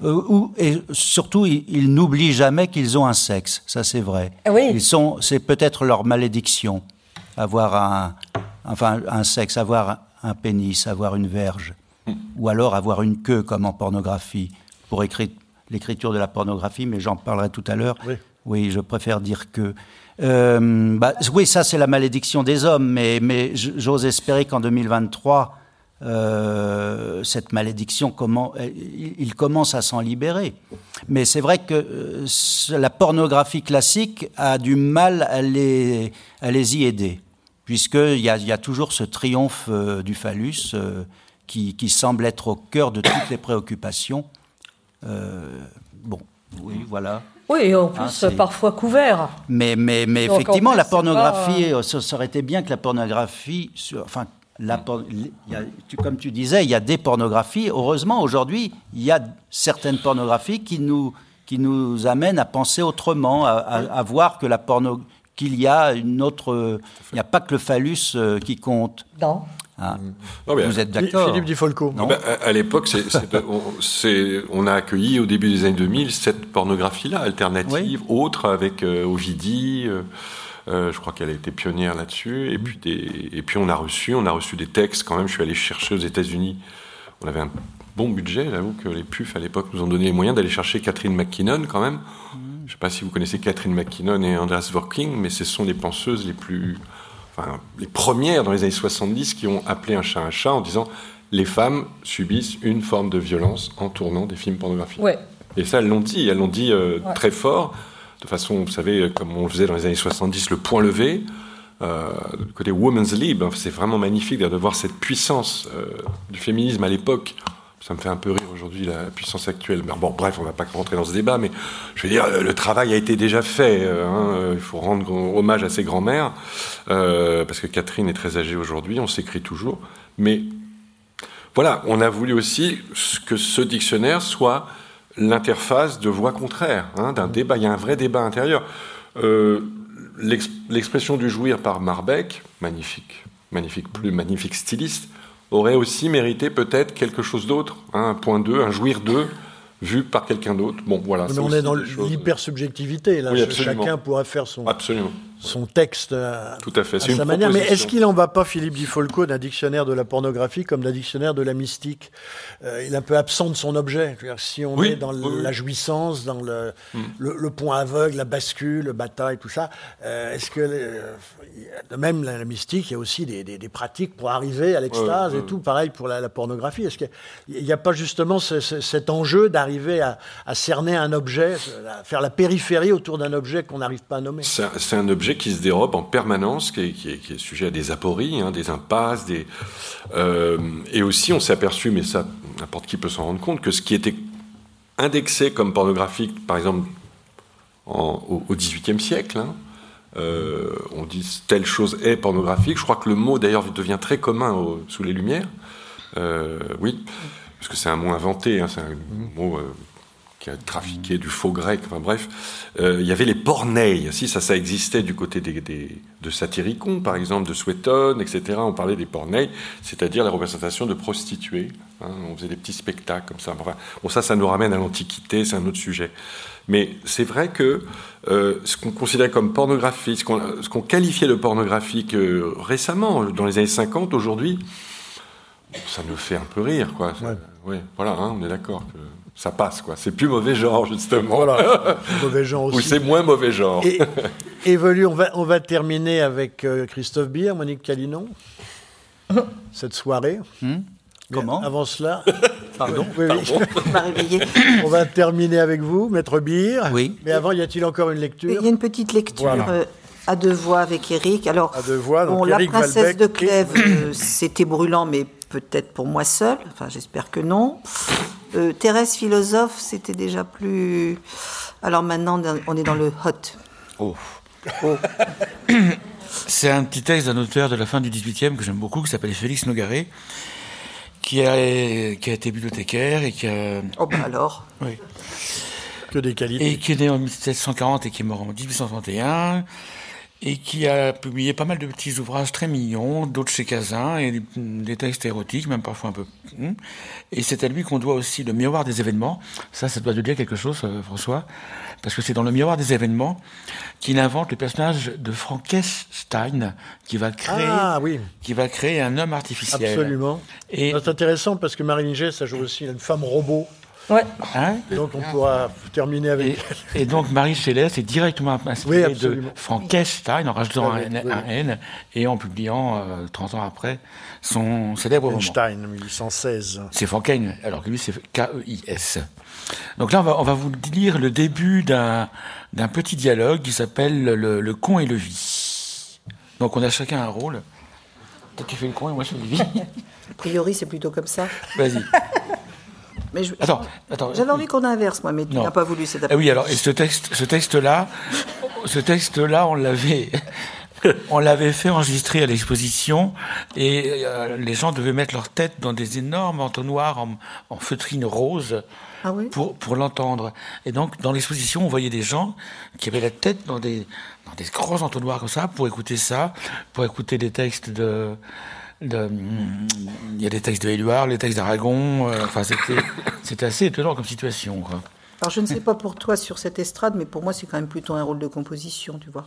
Euh, et surtout, ils, n'oublient jamais qu'ils ont un sexe. Ça, c'est vrai. Ah ils sont, c'est peut-être leur malédiction, avoir un, enfin, un sexe, avoir un pénis, avoir une verge, ou alors avoir une queue, comme en pornographie, pour écrire l'écriture de la pornographie. Mais j'en parlerai tout à l'heure. Oui. oui, je préfère dire que. Euh, bah, oui, ça c'est la malédiction des hommes, mais, j'ose espérer qu'en 2023, euh, cette malédiction, il commence à s'en libérer. Mais c'est vrai que euh, la pornographie classique a du mal à les, y aider, puisqu'il y a, toujours ce triomphe du phallus qui, semble être au cœur de toutes les préoccupations. bon, oui, voilà. Oui, en ah, plus, parfois couvert. Mais, mais, mais effectivement, la pornographie, euh, ça, aurait été bien que la pornographie, enfin, la, comme tu disais, il y a des pornographies. Heureusement, aujourd'hui, il y a certaines pornographies qui nous, qui nous amènent à penser autrement, à, voir que la porno, qu'il y a une autre, il n'y a pas que le phallus euh, qui compte. Non. Ah. Vous êtes d'accord Philippe Dufolco. Non ben, à, l'époque, on, a accueilli au début des années 2000 cette pornographie-là, alternative, autre, avec euh, Ovidie. Euh, euh, je crois qu'elle a été pionnière là-dessus. Et, puis et puis on a reçu, on a reçu des textes quand même. Je suis allé chercher aux États-Unis. On avait un bon budget, j'avoue que les PUF à l'époque nous ont donné les moyens d'aller chercher Catherine McKinnon quand même. Mm. Je ne sais pas si vous connaissez Catherine McKinnon et Andreas Working, mais ce sont les penseuses les plus les premières dans les années 70 qui ont appelé un chat un chat en disant les femmes subissent une forme de violence en tournant des films pornographiques. Et ça, elles l'ont dit, elles l'ont dit euh, très fort, de façon, vous savez, comme on le faisait dans les années 70, le point levé. Euh, côté Women's Lib, hein, c'est vraiment magnifique de voir cette puissance euh, du féminisme à l'époque ça me fait un peu rire aujourd'hui la puissance actuelle. bon, bref, on ne va pas rentrer dans ce débat, mais je veux dire, le travail a été déjà fait. Euh, hein, il faut rendre hommage à ses grands-mères, euh, parce que Catherine est très âgée aujourd'hui, on s'écrit toujours. Mais voilà, on a voulu aussi que ce dictionnaire soit l'interface de voix contraires, hein, d'un débat. Il y a un vrai débat intérieur. Euh, l'expression du jouir par Marbeck, magnifique, magnifique, plus magnifique styliste, aurait aussi mérité peut-être quelque chose d'autre, hein, un point 2, un jouir 2, vu par quelqu'un d'autre. Bon, voilà. Mais on est dans l'hypersubjectivité, là. Chacun pourra faire son, absolument son texte à, Tout à, fait. sa manière. Mais est-ce qu'il en va pas, Philippe Dufolco, d'un dictionnaire de la pornographie comme d'un dictionnaire de la mystique euh, Il est un peu absent de son objet. si on est dans la jouissance, dans le, mm. le, point aveugle, la bascule, le bataille, tout ça, euh, est-ce que euh, même la, mystique, il y a aussi des, des, pratiques pour arriver à l'extase et tout, pareil pour la, pornographie. Est-ce qu'il n'y a pas justement cet enjeu d'arriver à, à, cerner un objet, à faire la périphérie autour d'un objet qu'on n'arrive pas à nommer? C'est un objet qui se dérobe en permanence, qui est, sujet à des apories, hein, des impasses, euh, et aussi on s'est aperçu, mais ça n'importe qui peut s'en rendre compte, que ce qui était indexé comme pornographique, par exemple au XVIIIe siècle, hein, euh, on dit telle chose est pornographique. Je crois que le mot d'ailleurs devient très commun sous les Lumières. Euh, oui, parce que c'est un mot inventé, hein, c'est un mot qui a trafiqué du faux grec, enfin bref, euh, il y avait les porneilles. Si ça, ça existait du côté des, de Satyricon, par exemple, de Suétone, etc. On parlait des porneilles, c'est-à-dire la représentation de prostituées. Hein. on faisait des petits spectacles comme ça. Enfin, bon, ça, ça nous ramène à l'Antiquité, c'est un autre sujet. Mais c'est vrai que euh, ce qu'on considère comme pornographie, ce qu'on qualifiait de pornographique euh, récemment, dans les années 50, aujourd'hui, ça nous fait un peu rire, quoi. Oui, voilà, hein, on est d'accord. Que ça passe, quoi. C'est plus mauvais genre, justement. Voilà, mauvais genre aussi. Ou c'est moins mauvais genre. Et, évolue, on va, on va terminer avec euh, Christophe Bier, Monique Calinon, cette soirée. Hmm? Comment? Avant cela. Pardon, oui, oui. on va terminer avec vous, Maître Bier. Oui. Mais avant, y a-t-il encore une lecture? Il y a une petite lecture. Euh, à deux voix avec Eric. Alors, à deux voix, donc bon, la princesse de Clèves, euh, c'était brûlant, mais peut-être pour moi seul. Enfin, j'espère que non. Euh, Thérèse philosophe, c'était déjà plus. Alors maintenant, on est dans le hot. Oh. oh. C'est un petit texte d'un auteur de la fin du 18e que j'aime beaucoup, qui s'appelle Félix Nogaret, qui a, qui a été bibliothécaire et qui a. Oh, bah alors Oui. Que des qualités. Et qui est né en 1740 et qui est mort en 1831 et qui a publié pas mal de petits ouvrages très mignons, d'autres chez Cazin, et des textes érotiques, même parfois un peu. Hmm. Et c'est à lui qu'on doit aussi le miroir des événements. Ça, ça doit te dire quelque chose, euh, François, parce que c'est dans le miroir des événements qu'il invente le personnage de Frankenstein, qui va créer, ah, oui. qui va créer un homme artificiel. Absolument. Et c'est intéressant parce que Marie Gay, ça joue aussi une femme robot. Ouais. Hein donc on pourra terminer avec. Et, donc Marie Céleste est directement inspirée de Frankenstein en rajoutant un, N et en publiant 30 euh, ans après son célèbre Frankenstein, 1816. C'est Frankenstein, alors que lui c'est K-E-I-S. Donc là on va, on va vous lire le début d'un petit dialogue qui s'appelle le, le, con et le vie. Donc on a chacun un rôle. Toi tu fais le con et moi je fais le vie. A priori c'est plutôt comme ça. Vas-y. Mais Attends, attends. J'avais envie qu'on inverse, moi, mais tu n'as pas voulu cet après ah Oui, alors, et ce texte, ce texte-là, ce texte-là, on l'avait. On l'avait fait enregistrer à l'exposition et euh, les gens devaient mettre leur tête dans des énormes entonnoirs en, en feutrine rose ah oui pour, pour l'entendre. Et donc, dans l'exposition, on voyait des gens qui avaient la tête dans des, dans des gros entonnoirs comme ça pour écouter ça, pour écouter des textes de, il y a des textes de Éluard, les textes d'Aragon. Euh, enfin, c'était assez étonnant comme situation. Alors, je ne sais pas pour toi sur cette estrade, mais pour moi, c'est quand même plutôt un rôle de composition, tu vois.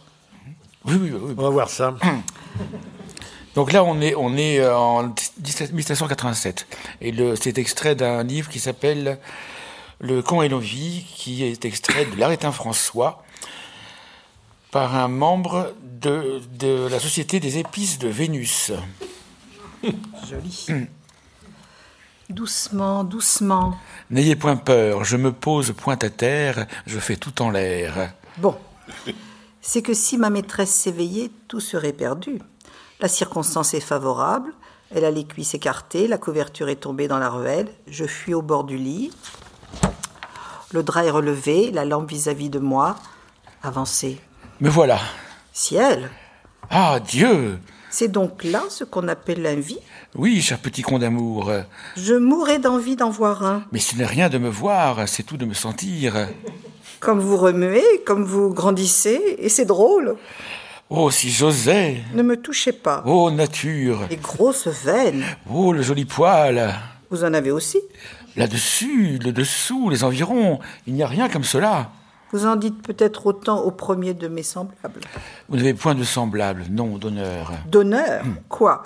Oui, oui, oui. On va voir ça. Donc là, on est, on est euh, en 1787. Et c'est extrait d'un livre qui s'appelle Le Con et l'envie, qui est extrait de l'Arétin François, par un membre de, de la Société des épices de Vénus. Joli. Doucement, doucement. N'ayez point peur, je me pose point à terre, je fais tout en l'air. Bon. C'est que si ma maîtresse s'éveillait, tout serait perdu. La circonstance est favorable, elle a les cuisses écartées, la couverture est tombée dans la ruelle, je fuis au bord du lit. Le drap est relevé, la lampe vis-à-vis -vis de moi. Avancez. Me voilà. Ciel. Ah, Dieu C'est donc là ce qu'on appelle l'envie Oui, cher petit con d'amour. Je mourrais d'envie d'en voir un. Mais ce n'est rien de me voir, c'est tout de me sentir. Comme vous remuez, comme vous grandissez, et c'est drôle. Oh, si j'osais Ne me touchez pas. Oh, nature Les grosses veines. Oh, le joli poil Vous en avez aussi Là-dessus, le dessous, les environs, il n'y a rien comme cela. Vous en dites peut-être autant au premier de mes semblables. Vous n'avez point de semblable, non, d'honneur. D'honneur Quoi?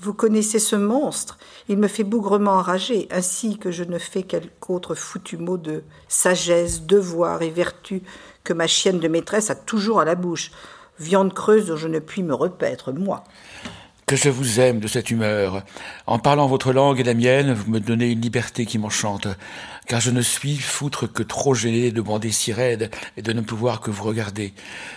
Vous connaissez ce monstre? Il me fait bougrement enrager, ainsi que je ne fais quelque autre foutu mot de sagesse, devoir et vertu que ma chienne de maîtresse a toujours à la bouche. Viande creuse dont je ne puis me repaître, moi que je vous aime de cette humeur. En parlant votre langue et la mienne, vous me donnez une liberté qui m'enchante, car je ne suis foutre que trop gêné de bander si raide et de ne pouvoir que vous regarder.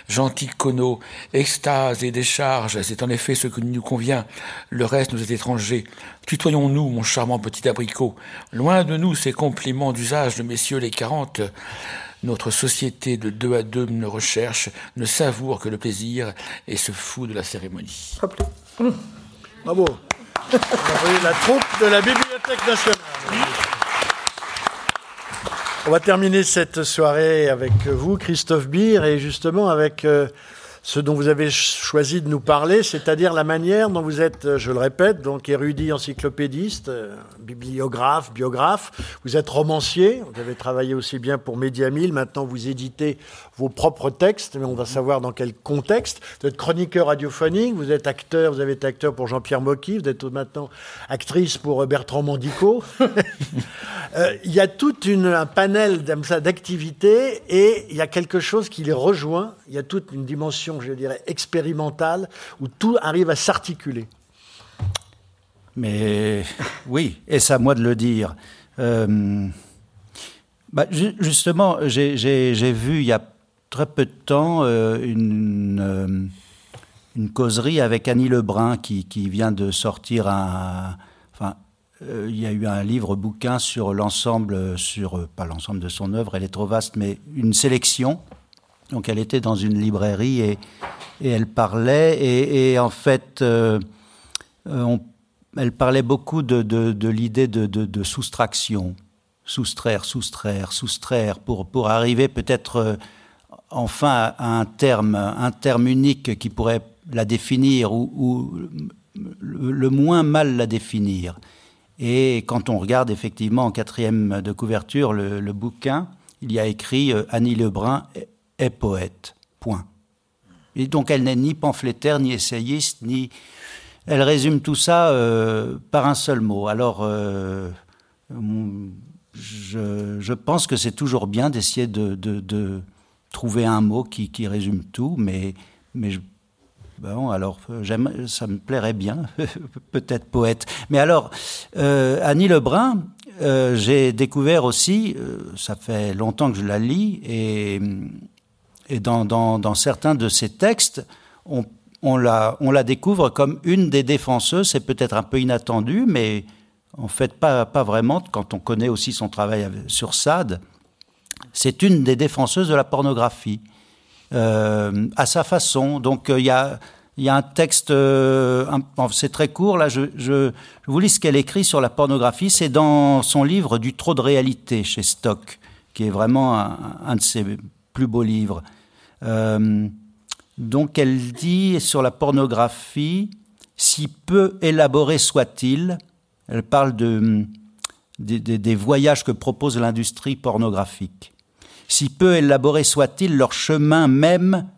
Gentil cono, extase et décharge, c'est en effet ce qui nous convient. Le reste nous est étranger. Tutoyons-nous, mon charmant petit abricot. Loin de nous ces compliments d'usage de messieurs les quarante. Notre société de deux à deux ne recherche, ne savoure que le plaisir et se fout de la cérémonie. Bravo. la troupe de la Bibliothèque nationale. On va terminer cette soirée avec vous, Christophe Beer, et justement avec euh, ce dont vous avez choisi de nous parler, c'est-à-dire la manière dont vous êtes, je le répète, donc érudit encyclopédiste, euh, bibliographe, biographe, vous êtes romancier, vous avez travaillé aussi bien pour Média maintenant vous éditez vos propres textes, mais on va savoir dans quel contexte. Vous êtes chroniqueur radiophonique, vous êtes acteur, vous avez été acteur pour Jean-Pierre Mocky, vous êtes maintenant actrice pour Bertrand Mandico. Euh, il y a tout un panel d'activités et il y a quelque chose qui les rejoint, il y a toute une dimension, je dirais, expérimentale, où tout arrive à s'articuler. Mais oui, et c'est à moi de le dire? Euh, bah, justement, j'ai vu il y a très peu de temps euh, une, euh, une, causerie avec Annie Lebrun qui, qui vient de sortir un. Enfin, il y a eu un livre bouquin sur l'ensemble, sur pas l'ensemble de son œuvre, elle est trop vaste, mais une sélection. Donc elle était dans une librairie et, et elle parlait et, en fait elle parlait beaucoup de, de, l'idée de, de, soustraction, soustraire, soustraire, soustraire, pour, pour arriver peut-être euh, enfin à un terme, un terme unique qui pourrait la définir ou, le, moins mal la définir. Et quand on regarde effectivement en quatrième de couverture le, bouquin, il y a écrit euh, Annie Lebrun est poète. Point. Et donc elle n'est ni pamphlétaire, ni essayiste, ni elle résume tout ça euh, par un seul mot. Alors, euh, je, pense que c'est toujours bien d'essayer de, trouver un mot qui, résume tout, mais, mais bon, alors, ça me plairait bien, peut-être poète. Mais alors, euh, Annie Lebrun, j'ai découvert aussi, ça fait longtemps que je la lis, et, et dans, dans certains de ses textes, on on la, on la découvre comme une des défenseuses. C'est peut-être un peu inattendu, mais en fait pas, pas vraiment quand on connaît aussi son travail sur Sade. C'est une des défenseuses de la pornographie, euh, à sa façon. Donc il y a, un texte, euh, c'est très court, là je, vous lis ce qu'elle écrit sur la pornographie. C'est dans son livre Du trop de réalité chez Stock, qui est vraiment un, de ses plus beaux livres. Euh, donc elle dit sur la pornographie, si peu élaboré soit-il, elle parle de, des voyages que propose l'industrie pornographique. Si peu élaboré soit-il, leur chemin même,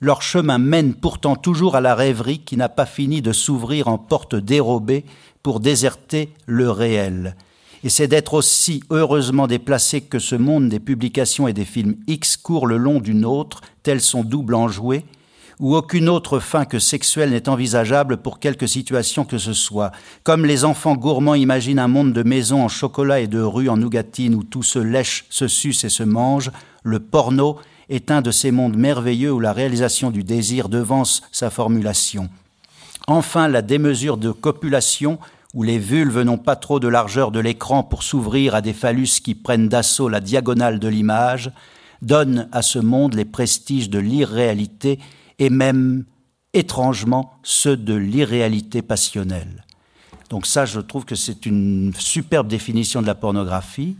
leur chemin mène pourtant toujours à la rêverie qui n'a pas fini de s'ouvrir en porte dérobée pour déserter le réel. Et c'est d'être aussi heureusement déplacé que ce monde des publications et des films X court le long d'une autre, tel son double enjoué, où aucune autre fin que sexuelle n'est envisageable pour quelque situation que ce soit. Comme les enfants gourmands imaginent un monde de maisons en chocolat et de rues en nougatine où tout se lèche, se suce et se mange, le porno est un de ces mondes merveilleux où la réalisation du désir devance sa formulation. Enfin, la démesure de copulation où les vulves n'ont pas trop de largeur de l'écran pour s'ouvrir à des phallus qui prennent d'assaut la diagonale de l'image, donne à ce monde les prestiges de l'irréalité et même étrangement ceux de l'irréalité passionnelle. Donc ça, je trouve que c'est une superbe définition de la pornographie.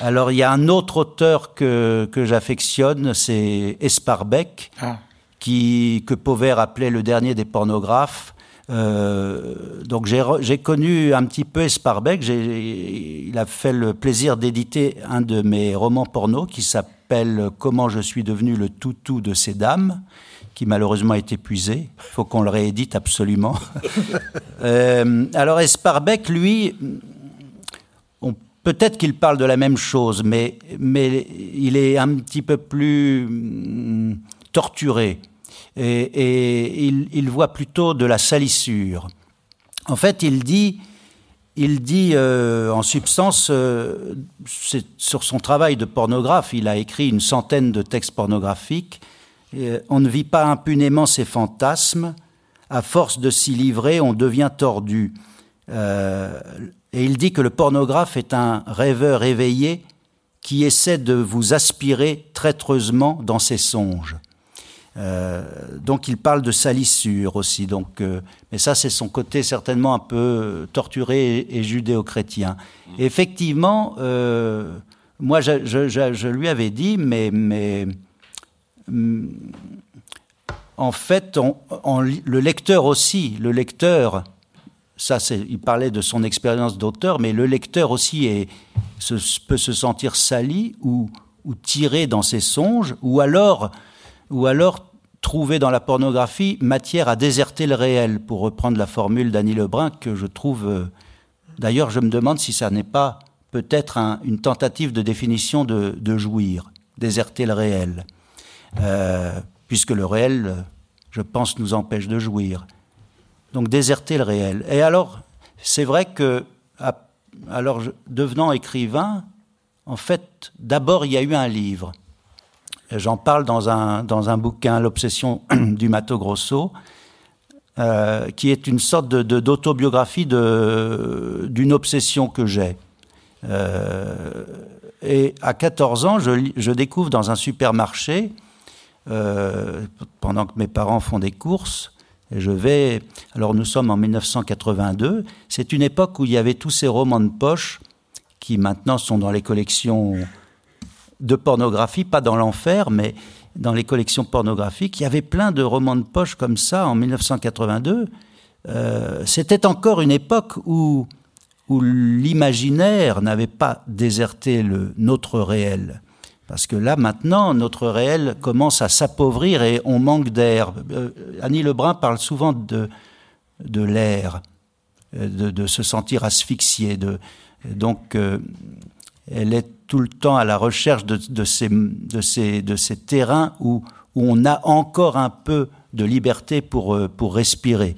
Alors il y a un autre auteur que, que j'affectionne, c'est Esparbeck, ah. qui, que Pauvert appelait le dernier des pornographes. Euh, donc j'ai connu un petit peu Esparbeck. Il a fait le plaisir d'éditer un de mes romans porno qui s'appelle Comment je suis devenu le toutou de ces dames qui malheureusement est épuisé. Il faut qu'on le réédite absolument. euh, alors Esparbeck, lui, peut-être qu'il parle de la même chose, mais, mais il est un petit peu plus hum, torturé. Et, il, voit plutôt de la salissure. En fait, il dit, il dit euh, en substance, euh, sur son travail de pornographe, il a écrit une centaine de textes pornographiques on ne vit pas impunément ses fantasmes. À force de s'y livrer, on devient tordu. Euh, et il dit que le pornographe est un rêveur éveillé qui essaie de vous aspirer traîtreusement dans ses songes. Euh, donc il parle de salissure aussi. Donc, mais ça, c'est son côté certainement un peu torturé et, judéo-chrétien. Effectivement, moi, je, je, lui avais dit, mais, mais en fait, le lecteur aussi, le lecteur, ça, il parlait de son expérience d'auteur, mais le lecteur aussi peut se sentir sali ou, tiré dans ses songes, ou alors, ou alors trouver dans la pornographie matière à déserter le réel, pour reprendre la formule d'Annie Lebrun que je trouve. Euh, d'ailleurs, je me demande si ça n'est pas peut-être une tentative de définition de jouir, déserter le réel. Euh, puisque le réel, je pense, nous empêche de jouir. Donc déserter le réel. Et alors, c'est vrai que, alors devenant écrivain, en fait, d'abord il y a eu un livre. J'en parle dans un, dans un bouquin, L'obsession du Mato Grosso, euh, qui est une sorte d'autobiographie d'une obsession que j'ai. Euh, et à 14 ans, je, découvre dans un supermarché euh, pendant que mes parents font des courses. Et je vais. Alors nous sommes en 1982. C'est une époque où il y avait tous ces romans de poche qui maintenant sont dans les collections de pornographie, pas dans l'enfer, mais dans les collections pornographiques. Il y avait plein de romans de poche comme ça en 1982. Euh, C'était encore une époque où, où l'imaginaire n'avait pas déserté le, notre réel. Parce que là, maintenant, notre réel commence à s'appauvrir et on manque d'air. Euh, Annie Lebrun parle souvent de, l'air, euh, de, se sentir asphyxié. Donc, euh, elle est tout le temps à la recherche de, de, ces, ces, ces terrains où, où on a encore un peu de liberté pour, pour respirer.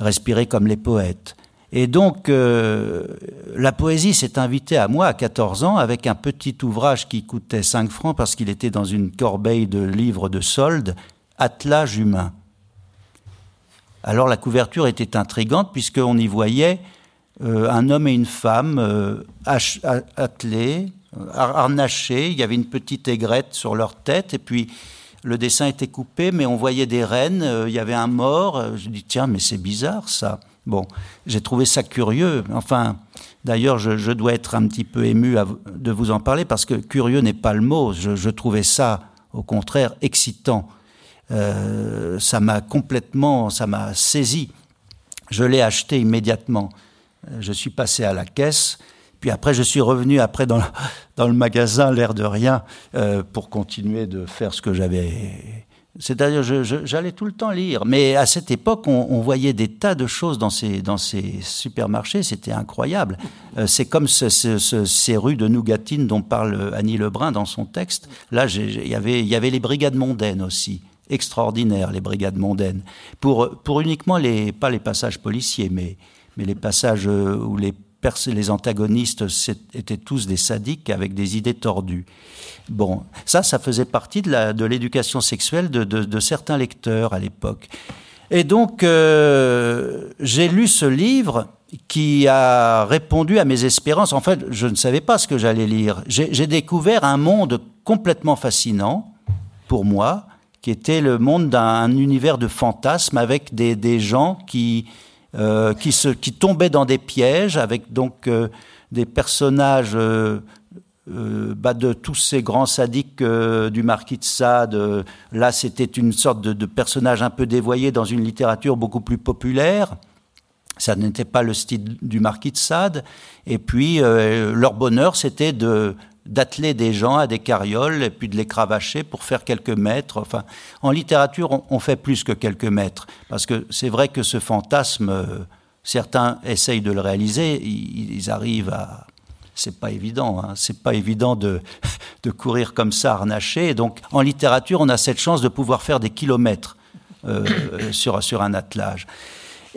Respirer comme les poètes. Et donc, euh, la poésie s'est invitée à moi à 14 ans avec un petit ouvrage qui coûtait 5 francs parce qu'il était dans une corbeille de livres de solde, Attelage humain. Alors la couverture était intrigante puisqu'on y voyait euh, un homme et une femme euh, attelés, harnachés, il y avait une petite aigrette sur leur tête et puis le dessin était coupé mais on voyait des rennes, il y avait un mort. Je dis tiens mais c'est bizarre ça. Bon, j'ai trouvé ça curieux. Enfin, d'ailleurs, je, dois être un petit peu ému de vous en parler parce que curieux n'est pas le mot. Je, trouvais ça, au contraire, excitant. Euh, ça m'a complètement, ça m'a saisi. Je l'ai acheté immédiatement. Euh, je suis passé à la caisse. Puis après, je suis revenu après dans le, dans le magasin, l'air de rien, euh, pour continuer de faire ce que j'avais c'est-à-dire, j'allais tout le temps lire. Mais à cette époque, on, voyait des tas de choses dans ces, dans ces supermarchés. C'était incroyable. Euh, c'est comme ces rues de Nougatine dont parle Annie Lebrun dans son texte. Là, il y avait, y avait les brigades mondaines aussi. Extraordinaires, les brigades mondaines. Pour, pour uniquement les, pas les passages policiers, mais, mais les passages euh, où les les antagonistes étaient tous des sadiques avec des idées tordues. Bon, ça, ça faisait partie de l'éducation sexuelle de, certains lecteurs à l'époque. Et donc, euh, j'ai lu ce livre qui a répondu à mes espérances. En fait, je ne savais pas ce que j'allais lire. J'ai découvert un monde complètement fascinant pour moi, qui était le monde d'un univers de fantasmes avec des gens qui, euh, qui, tombaient dans des pièges, avec donc euh, des personnages euh, bah de tous ces grands sadiques du marquis de Sade. là, c'était une sorte de, de, personnage un peu dévoyé dans une littérature beaucoup plus populaire. Ça n'était pas le style du marquis de Sade. Et puis, leur bonheur, c'était de d'atteler des gens à des carrioles et puis de les cravacher pour faire quelques mètres. Enfin, en littérature, on, fait plus que quelques mètres. Parce que c'est vrai que ce fantasme, euh, certains essayent de le réaliser, ils, arrivent à. C'est pas évident, hein. c'est pas évident de, de courir comme ça, harnaché. Et donc, en littérature, on a cette chance de pouvoir faire des kilomètres euh, sur, sur un attelage.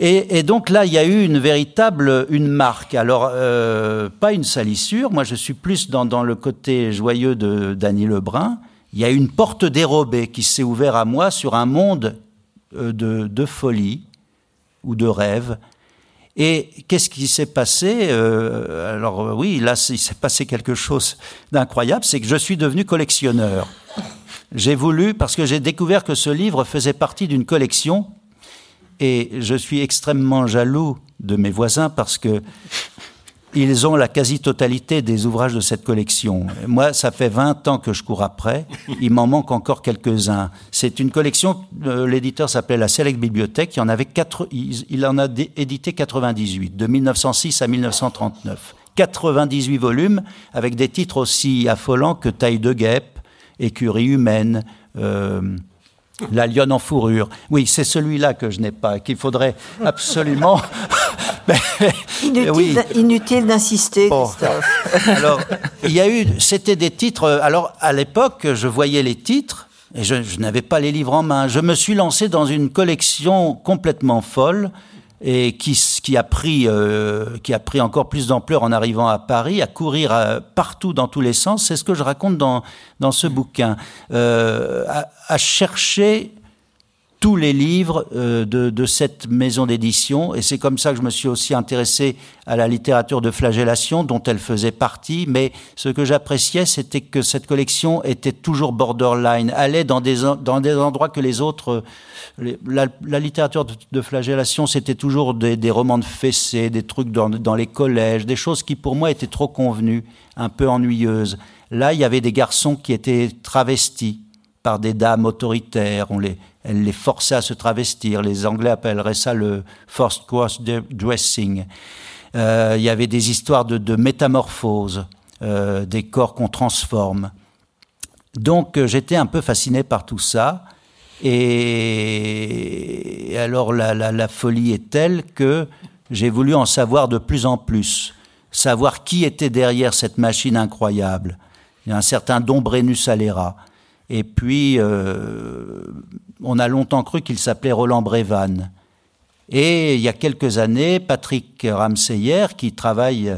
Et, donc là, il y a eu une véritable une marque. Alors, euh, pas une salissure. Moi, je suis plus dans, le côté joyeux de Dany Lebrun. Il y a une porte dérobée qui s'est ouverte à moi sur un monde euh, de, de folie ou de rêve. Et qu'est-ce qui s'est passé euh, Alors oui, là, il s'est passé quelque chose d'incroyable, c'est que je suis devenu collectionneur. J'ai voulu, parce que j'ai découvert que ce livre faisait partie d'une collection et je suis extrêmement jaloux de mes voisins parce que ils ont la quasi-totalité des ouvrages de cette collection. Moi, ça fait 20 ans que je cours après. Il m'en manque encore quelques-uns. C'est une collection, euh, l'éditeur s'appelait la Select Bibliothèque. Il, en a édité 98, de 1906 à 1939. 98 volumes avec des titres aussi affolants que Taille de guêpe, Écurie humaine, euh, la lionne en fourrure. Oui, c'est celui-là que je n'ai pas, qu'il faudrait absolument. inutile, inutile d'insister, Christophe. alors, il y a eu, c'était des titres. Alors, à l'époque, je voyais les titres et je, je n'avais pas les livres en main. Je me suis lancé dans une collection complètement folle et qui, qui, a pris, euh, qui a pris encore plus d'ampleur en arrivant à Paris, à courir euh, partout dans tous les sens. C'est ce que je raconte dans, dans ce bouquin. Euh, à, à, chercher tous les livres euh, de, de, cette maison d'édition. Et c'est comme ça que je me suis aussi intéressé à la littérature de flagellation, dont elle faisait partie. Mais ce que j'appréciais, c'était que cette collection était toujours borderline, allait dans des, dans des endroits que les autres... La, la littérature de, de flagellation, c'était toujours des, des, romans de fessées, des trucs dans, dans les collèges, des choses qui pour moi étaient trop convenues, un peu ennuyeuses. Là, il y avait des garçons qui étaient travestis par des dames autoritaires. On les, elle les forçait à se travestir. Les Anglais appelleraient ça le forced cross dressing. Euh, il y avait des histoires de, de métamorphose, euh, des corps qu'on transforme. Donc euh, j'étais un peu fasciné par tout ça. Et alors la, la, la folie est telle que j'ai voulu en savoir de plus en plus, savoir qui était derrière cette machine incroyable. Il y a un certain Don Brennus Alera. Et puis, euh, on a longtemps cru qu'il s'appelait Roland Brévan. Et il y a quelques années, Patrick Ramseyer, qui travaille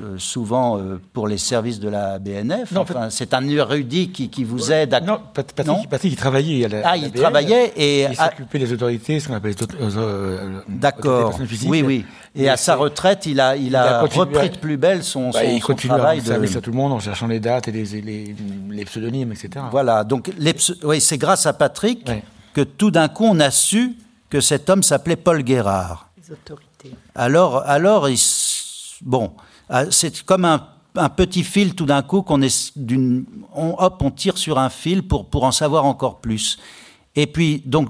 euh, souvent euh, pour les services de la BNF. Non, enfin, c'est un érudit qui, qui vous aide à... Non, Patrick, non Patrick il travaillait à la, Ah, il BNF, travaillait et... Il s'occupait des autorités, ce qu'on appelle les euh, D'accord, oui, oui. Et, et à sa retraite, il a, il, il a, a repris de plus belle son, bah, son, il son travail. Il continue à tout le monde en cherchant les dates et les, les, les pseudonymes, etc. Voilà, donc les, oui, c'est grâce à Patrick ouais. que tout d'un coup, on a su que cet homme s'appelait Paul Guérard. Les autorités. Alors, alors il, bon... Ah, c'est comme un, petit fil tout d'un coup qu'on est d'une, on, hop, on tire sur un fil pour pour en savoir encore plus. Et puis donc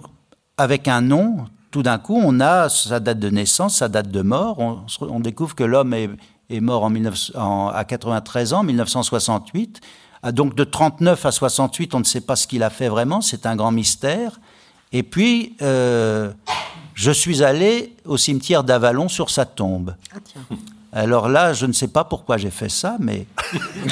avec un nom, tout d'un coup, on a sa date de naissance, sa date de mort. On, découvre que l'homme est, mort en 19, en, à 93 ans, 1968. Ah, donc de 39 à 68, on ne sait pas ce qu'il a fait vraiment. C'est un grand mystère. Et puis, euh, je suis allé au cimetière d'Avalon sur sa tombe. Ah, tiens. Alors là, je ne sais pas pourquoi j'ai fait ça, mais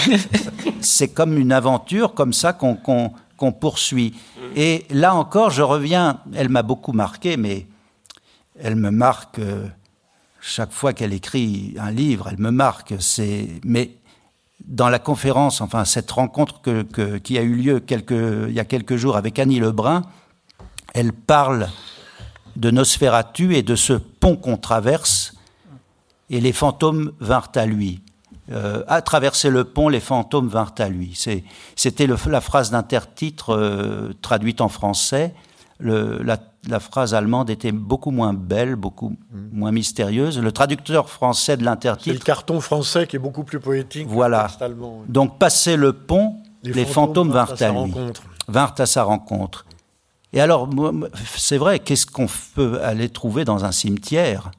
c'est comme une aventure comme ça qu'on qu qu poursuit. Et là encore, je reviens, elle m'a beaucoup marqué, mais elle me marque euh, chaque fois qu'elle écrit un livre, elle me marque. C'est mais dans la conférence, enfin cette rencontre que, que, qui a eu lieu quelques, il y a quelques jours avec Annie Lebrun, elle parle de Nosferatu et de ce pont qu'on traverse et les fantômes vinrent à lui. euh, a traversé le pont, les fantômes vinrent à lui. C'était la phrase d'intertitre euh, traduite en français. Le, la, phrase allemande était beaucoup moins belle, beaucoup moins mystérieuse. Le traducteur français de l'intertitre. Le carton français qui est beaucoup plus poétique. Voilà. Donc, passer le pont, les, fantômes, vinrent à, lui. Vinrent à sa rencontre. Et alors, c'est vrai, qu'est-ce qu'on peut aller trouver dans un cimetière?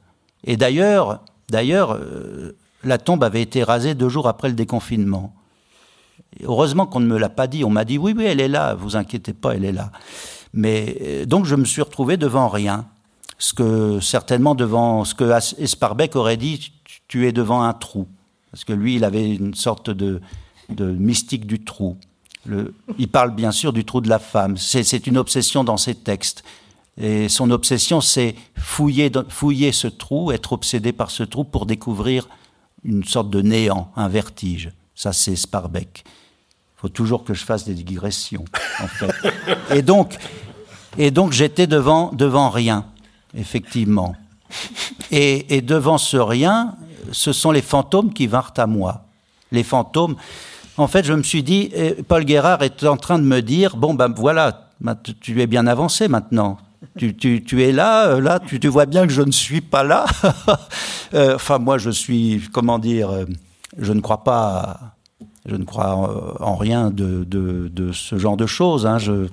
Et d'ailleurs, d'ailleurs, euh, la tombe avait été rasée deux jours après le déconfinement. heureusement qu'on ne me l'a pas dit. On m'a dit oui, oui, elle est là. Vous inquiétez pas, elle est là. Mais euh, donc je me suis retrouvé devant rien. Ce que certainement devant ce que Esparbeck aurait dit, tu es devant un trou, parce que lui, il avait une sorte de, mystique du trou. Il parle bien sûr du trou de la femme. C'est une obsession dans ses textes. Et son obsession, c'est fouiller, fouiller ce trou, être obsédé par ce trou pour découvrir une sorte de néant, un vertige. Ça, c'est Sparbeck. Il faut toujours que je fasse des digressions, en fait. Et donc, et donc j'étais devant, devant rien, effectivement. Et, et, devant ce rien, ce sont les fantômes qui vinrent à moi. Les fantômes. En fait, je me suis dit, Paul Guérard est en train de me dire, bon ben voilà, tu es bien avancé maintenant. Tu, tu, tu, es là, euh, là, tu, tu, vois bien que je ne suis pas là. Euh, enfin, moi, je suis, comment dire, euh, je ne crois pas, je ne crois en, rien de, de, de, ce genre de choses. Hein. Je,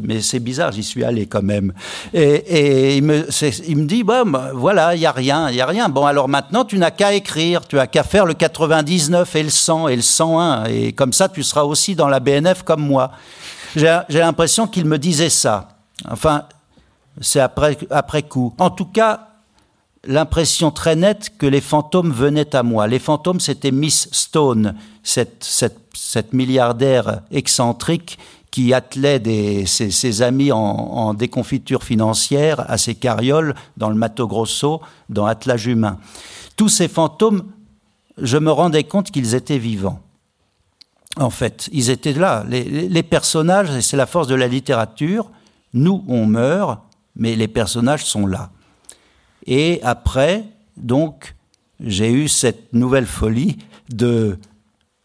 mais c'est bizarre, j'y suis allé quand même. Et, et il, me, il, me, dit, bon, bah, voilà, il n'y a rien, il n'y a rien. Bon, alors maintenant, tu n'as qu'à écrire, tu as qu'à faire le 99 et le 100 et le 101. Et comme ça, tu seras aussi dans la BNF comme moi. J'ai l'impression qu'il me disait ça. Enfin, c'est après, coup. En tout cas, l'impression très nette que les fantômes venaient à moi. Les fantômes, c'était Miss Stone, cette, milliardaire excentrique qui attelait ses, amis en, déconfiture financière à ses carrioles dans le Mato Grosso, dans Attelage humain. Tous ces fantômes, je me rendais compte qu'ils étaient vivants. En fait, ils étaient là. Les, les personnages, c'est la force de la littérature, nous, on meurt, mais les personnages sont là. Et après, donc, j'ai eu cette nouvelle folie de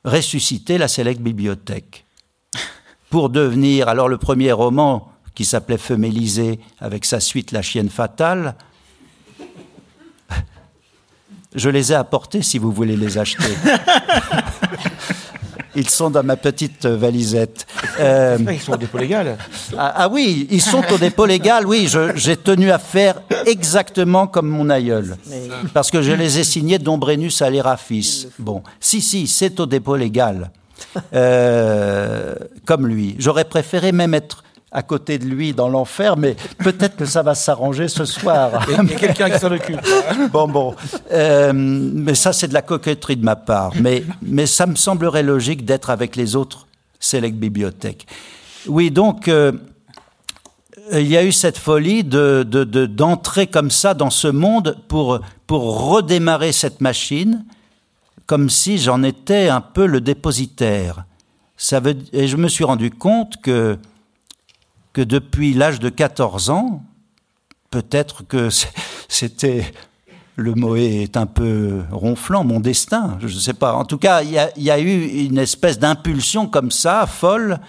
ressusciter la Select Bibliothèque pour devenir, alors le premier roman qui s'appelait Feu Mélisée avec sa suite La chienne fatale, je les ai apportés si vous voulez les acheter. Ils sont dans ma petite valisette. Euh, ils sont au dépôt légal. Ah, ah, oui, ils sont au dépôt légal. Oui, j'ai tenu à faire exactement comme mon aïeul. Parce que je les ai signés d'Ombrenus à l'Érafis. Bon, si, si, c'est au dépôt légal. Euh, comme lui. J'aurais préféré même être à côté de lui dans l'enfer, mais peut-être que ça va s'arranger ce soir. Il y a quelqu'un qui s'en occupe. bon, bon. Euh, mais ça, c'est de la coquetterie de ma part. Mais, mais ça me semblerait logique d'être avec les autres Select Bibliothèques. Oui, donc, euh, il y a eu cette folie de, d'entrer de, comme ça dans ce monde pour, pour redémarrer cette machine, comme si j'en étais un peu le dépositaire. Ça veut, et je me suis rendu compte que que depuis l'âge de 14 ans, peut-être que c'était le mot est un peu ronflant, mon destin, je ne sais pas. En tout cas, il y, a, eu une espèce d'impulsion comme ça, folle,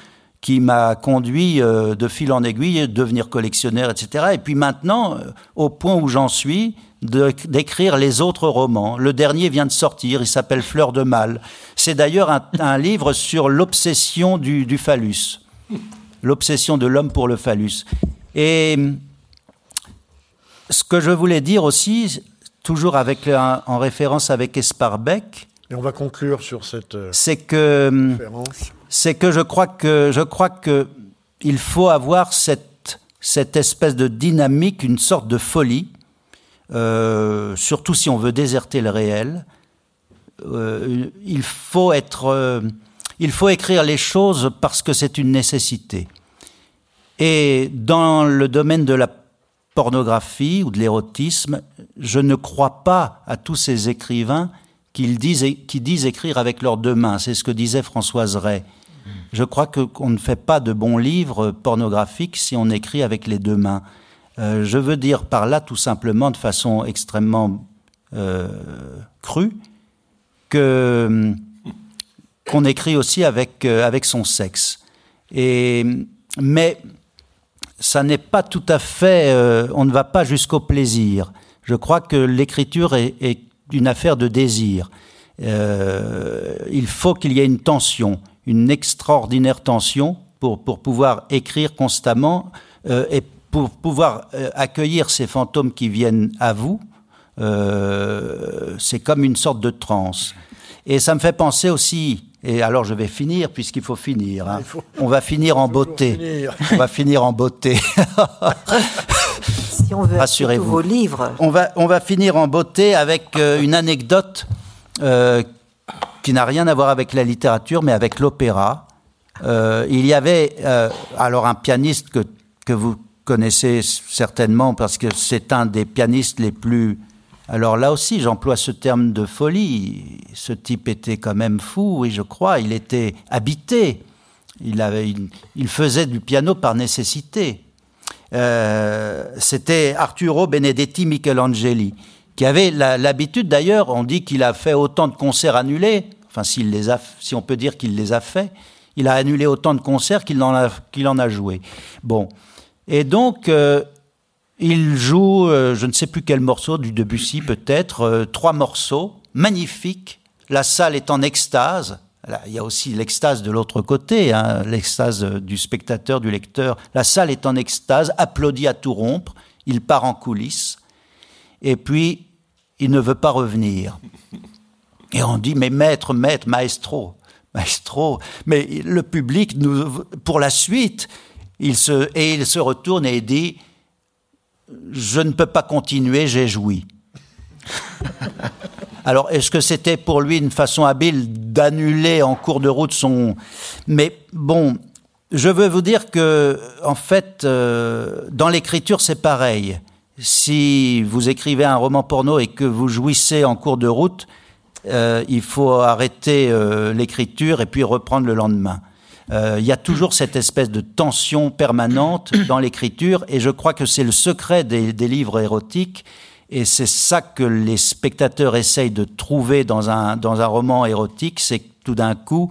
qui m'a conduit euh, de fil en aiguille devenir collectionneur, etc. Et puis maintenant, euh, au point où j'en suis, d'écrire les autres romans. Le dernier vient de sortir, il s'appelle Fleur de Mal. C'est d'ailleurs un, livre sur l'obsession du, du phallus l'obsession de l'homme pour le phallus. Et ce que je voulais dire aussi, toujours avec en référence avec Esparbeck, et on va conclure sur cette euh, c'est que c'est que je crois que je crois que il faut avoir cette cette espèce de dynamique, une sorte de folie, euh, surtout si on veut déserter le réel. Euh, il faut être il faut écrire les choses parce que c'est une nécessité. Et dans le domaine de la pornographie ou de l'érotisme, je ne crois pas à tous ces écrivains qui disent, écrire avec leurs deux mains. C'est ce que disait Françoise Ray. Je crois qu'on ne fait pas de bons livres pornographiques si on écrit avec les deux mains. Euh, je veux dire par là tout simplement de façon extrêmement euh, crue que qu'on écrit aussi avec avec son sexe. Et mais ça n'est pas tout à fait. on ne va pas jusqu'au plaisir. Je crois que l'écriture est, une affaire de désir. il faut qu'il y ait une tension, une extraordinaire tension pour, pour pouvoir écrire constamment euh, et pour pouvoir euh, accueillir ces fantômes qui viennent à vous. Euh, c'est comme une sorte de transe. Et ça me fait penser aussi, et alors je vais finir puisqu'il faut finir. Hein. On va finir en beauté. On va finir en beauté. si on veut Rassurez-vous. vos livres. On va, on va finir en beauté avec une anecdote qui n'a rien à voir avec la littérature, mais avec l'opéra. Euh, il y avait euh, alors un pianiste que, que vous connaissez certainement parce que c'est un des pianistes les plus... Alors là aussi, j'emploie ce terme de folie. Ce type était quand même fou, oui, je crois. Il était habité. Il, avait faisait du piano par nécessité. Euh, c'était Arturo Benedetti Michelangeli, qui avait l'habitude d'ailleurs, on dit qu'il a fait autant de concerts annulés enfin les a, si on peut dire qu'il les a fait, il a annulé autant de concerts qu'il en a, qu'il en a joué. Bon. Et donc, euh, il joue, euh, je ne sais plus quel morceau, du Debussy peut-être, euh, trois morceaux, magnifiques. La salle est en extase. il y a aussi l'extase de l'autre côté, hein, l'extase du spectateur, du lecteur. La salle est en extase, applaudit à tout rompre. Il part en coulisses. Et puis, il ne veut pas revenir. Et on dit, mais maître, maître, maestro, maestro. Mais le public, nous, pour la suite, il se, et il se retourne et dit, je ne peux pas continuer, j'ai joui. Alors, est-ce que c'était pour lui une façon habile d'annuler en cours de route son... Mais bon, je veux vous dire que, en fait, euh, dans l'écriture, c'est pareil. Si vous écrivez un roman porno et que vous jouissez en cours de route, euh, il faut arrêter euh, l'écriture et puis reprendre le lendemain. Euh, il y a toujours cette espèce de tension permanente dans l'écriture et je crois que c'est le secret des, livres érotiques et c'est ça que les spectateurs essayent de trouver dans un, dans un roman érotique, c'est que tout d'un coup,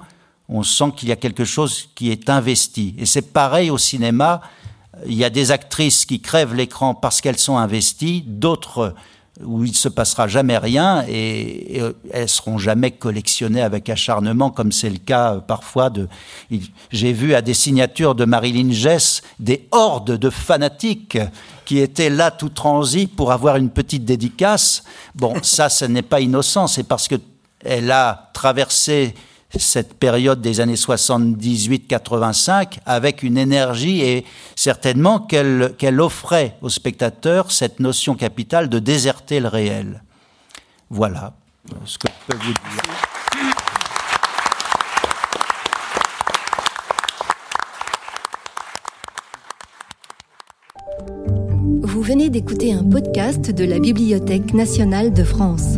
on sent qu'il y a quelque chose qui est investi. Et c'est pareil au cinéma, il y a des actrices qui crèvent l'écran parce qu'elles sont investies, d'autres où il se passera jamais rien et, et, elles seront jamais collectionnées avec acharnement comme c'est le cas euh, parfois de j'ai vu à des signatures de Marilyn Jess des hordes de fanatiques qui étaient là tout transis pour avoir une petite dédicace. Bon ça ce n'est pas innocent c'est parce que elle a traversé cette période des années 78-85 avec une énergie et certainement qu'elle offrait aux spectateurs cette notion capitale de déserter le réel. Voilà ce que je peux vous dire. Vous venez d'écouter un podcast de la Bibliothèque nationale de France.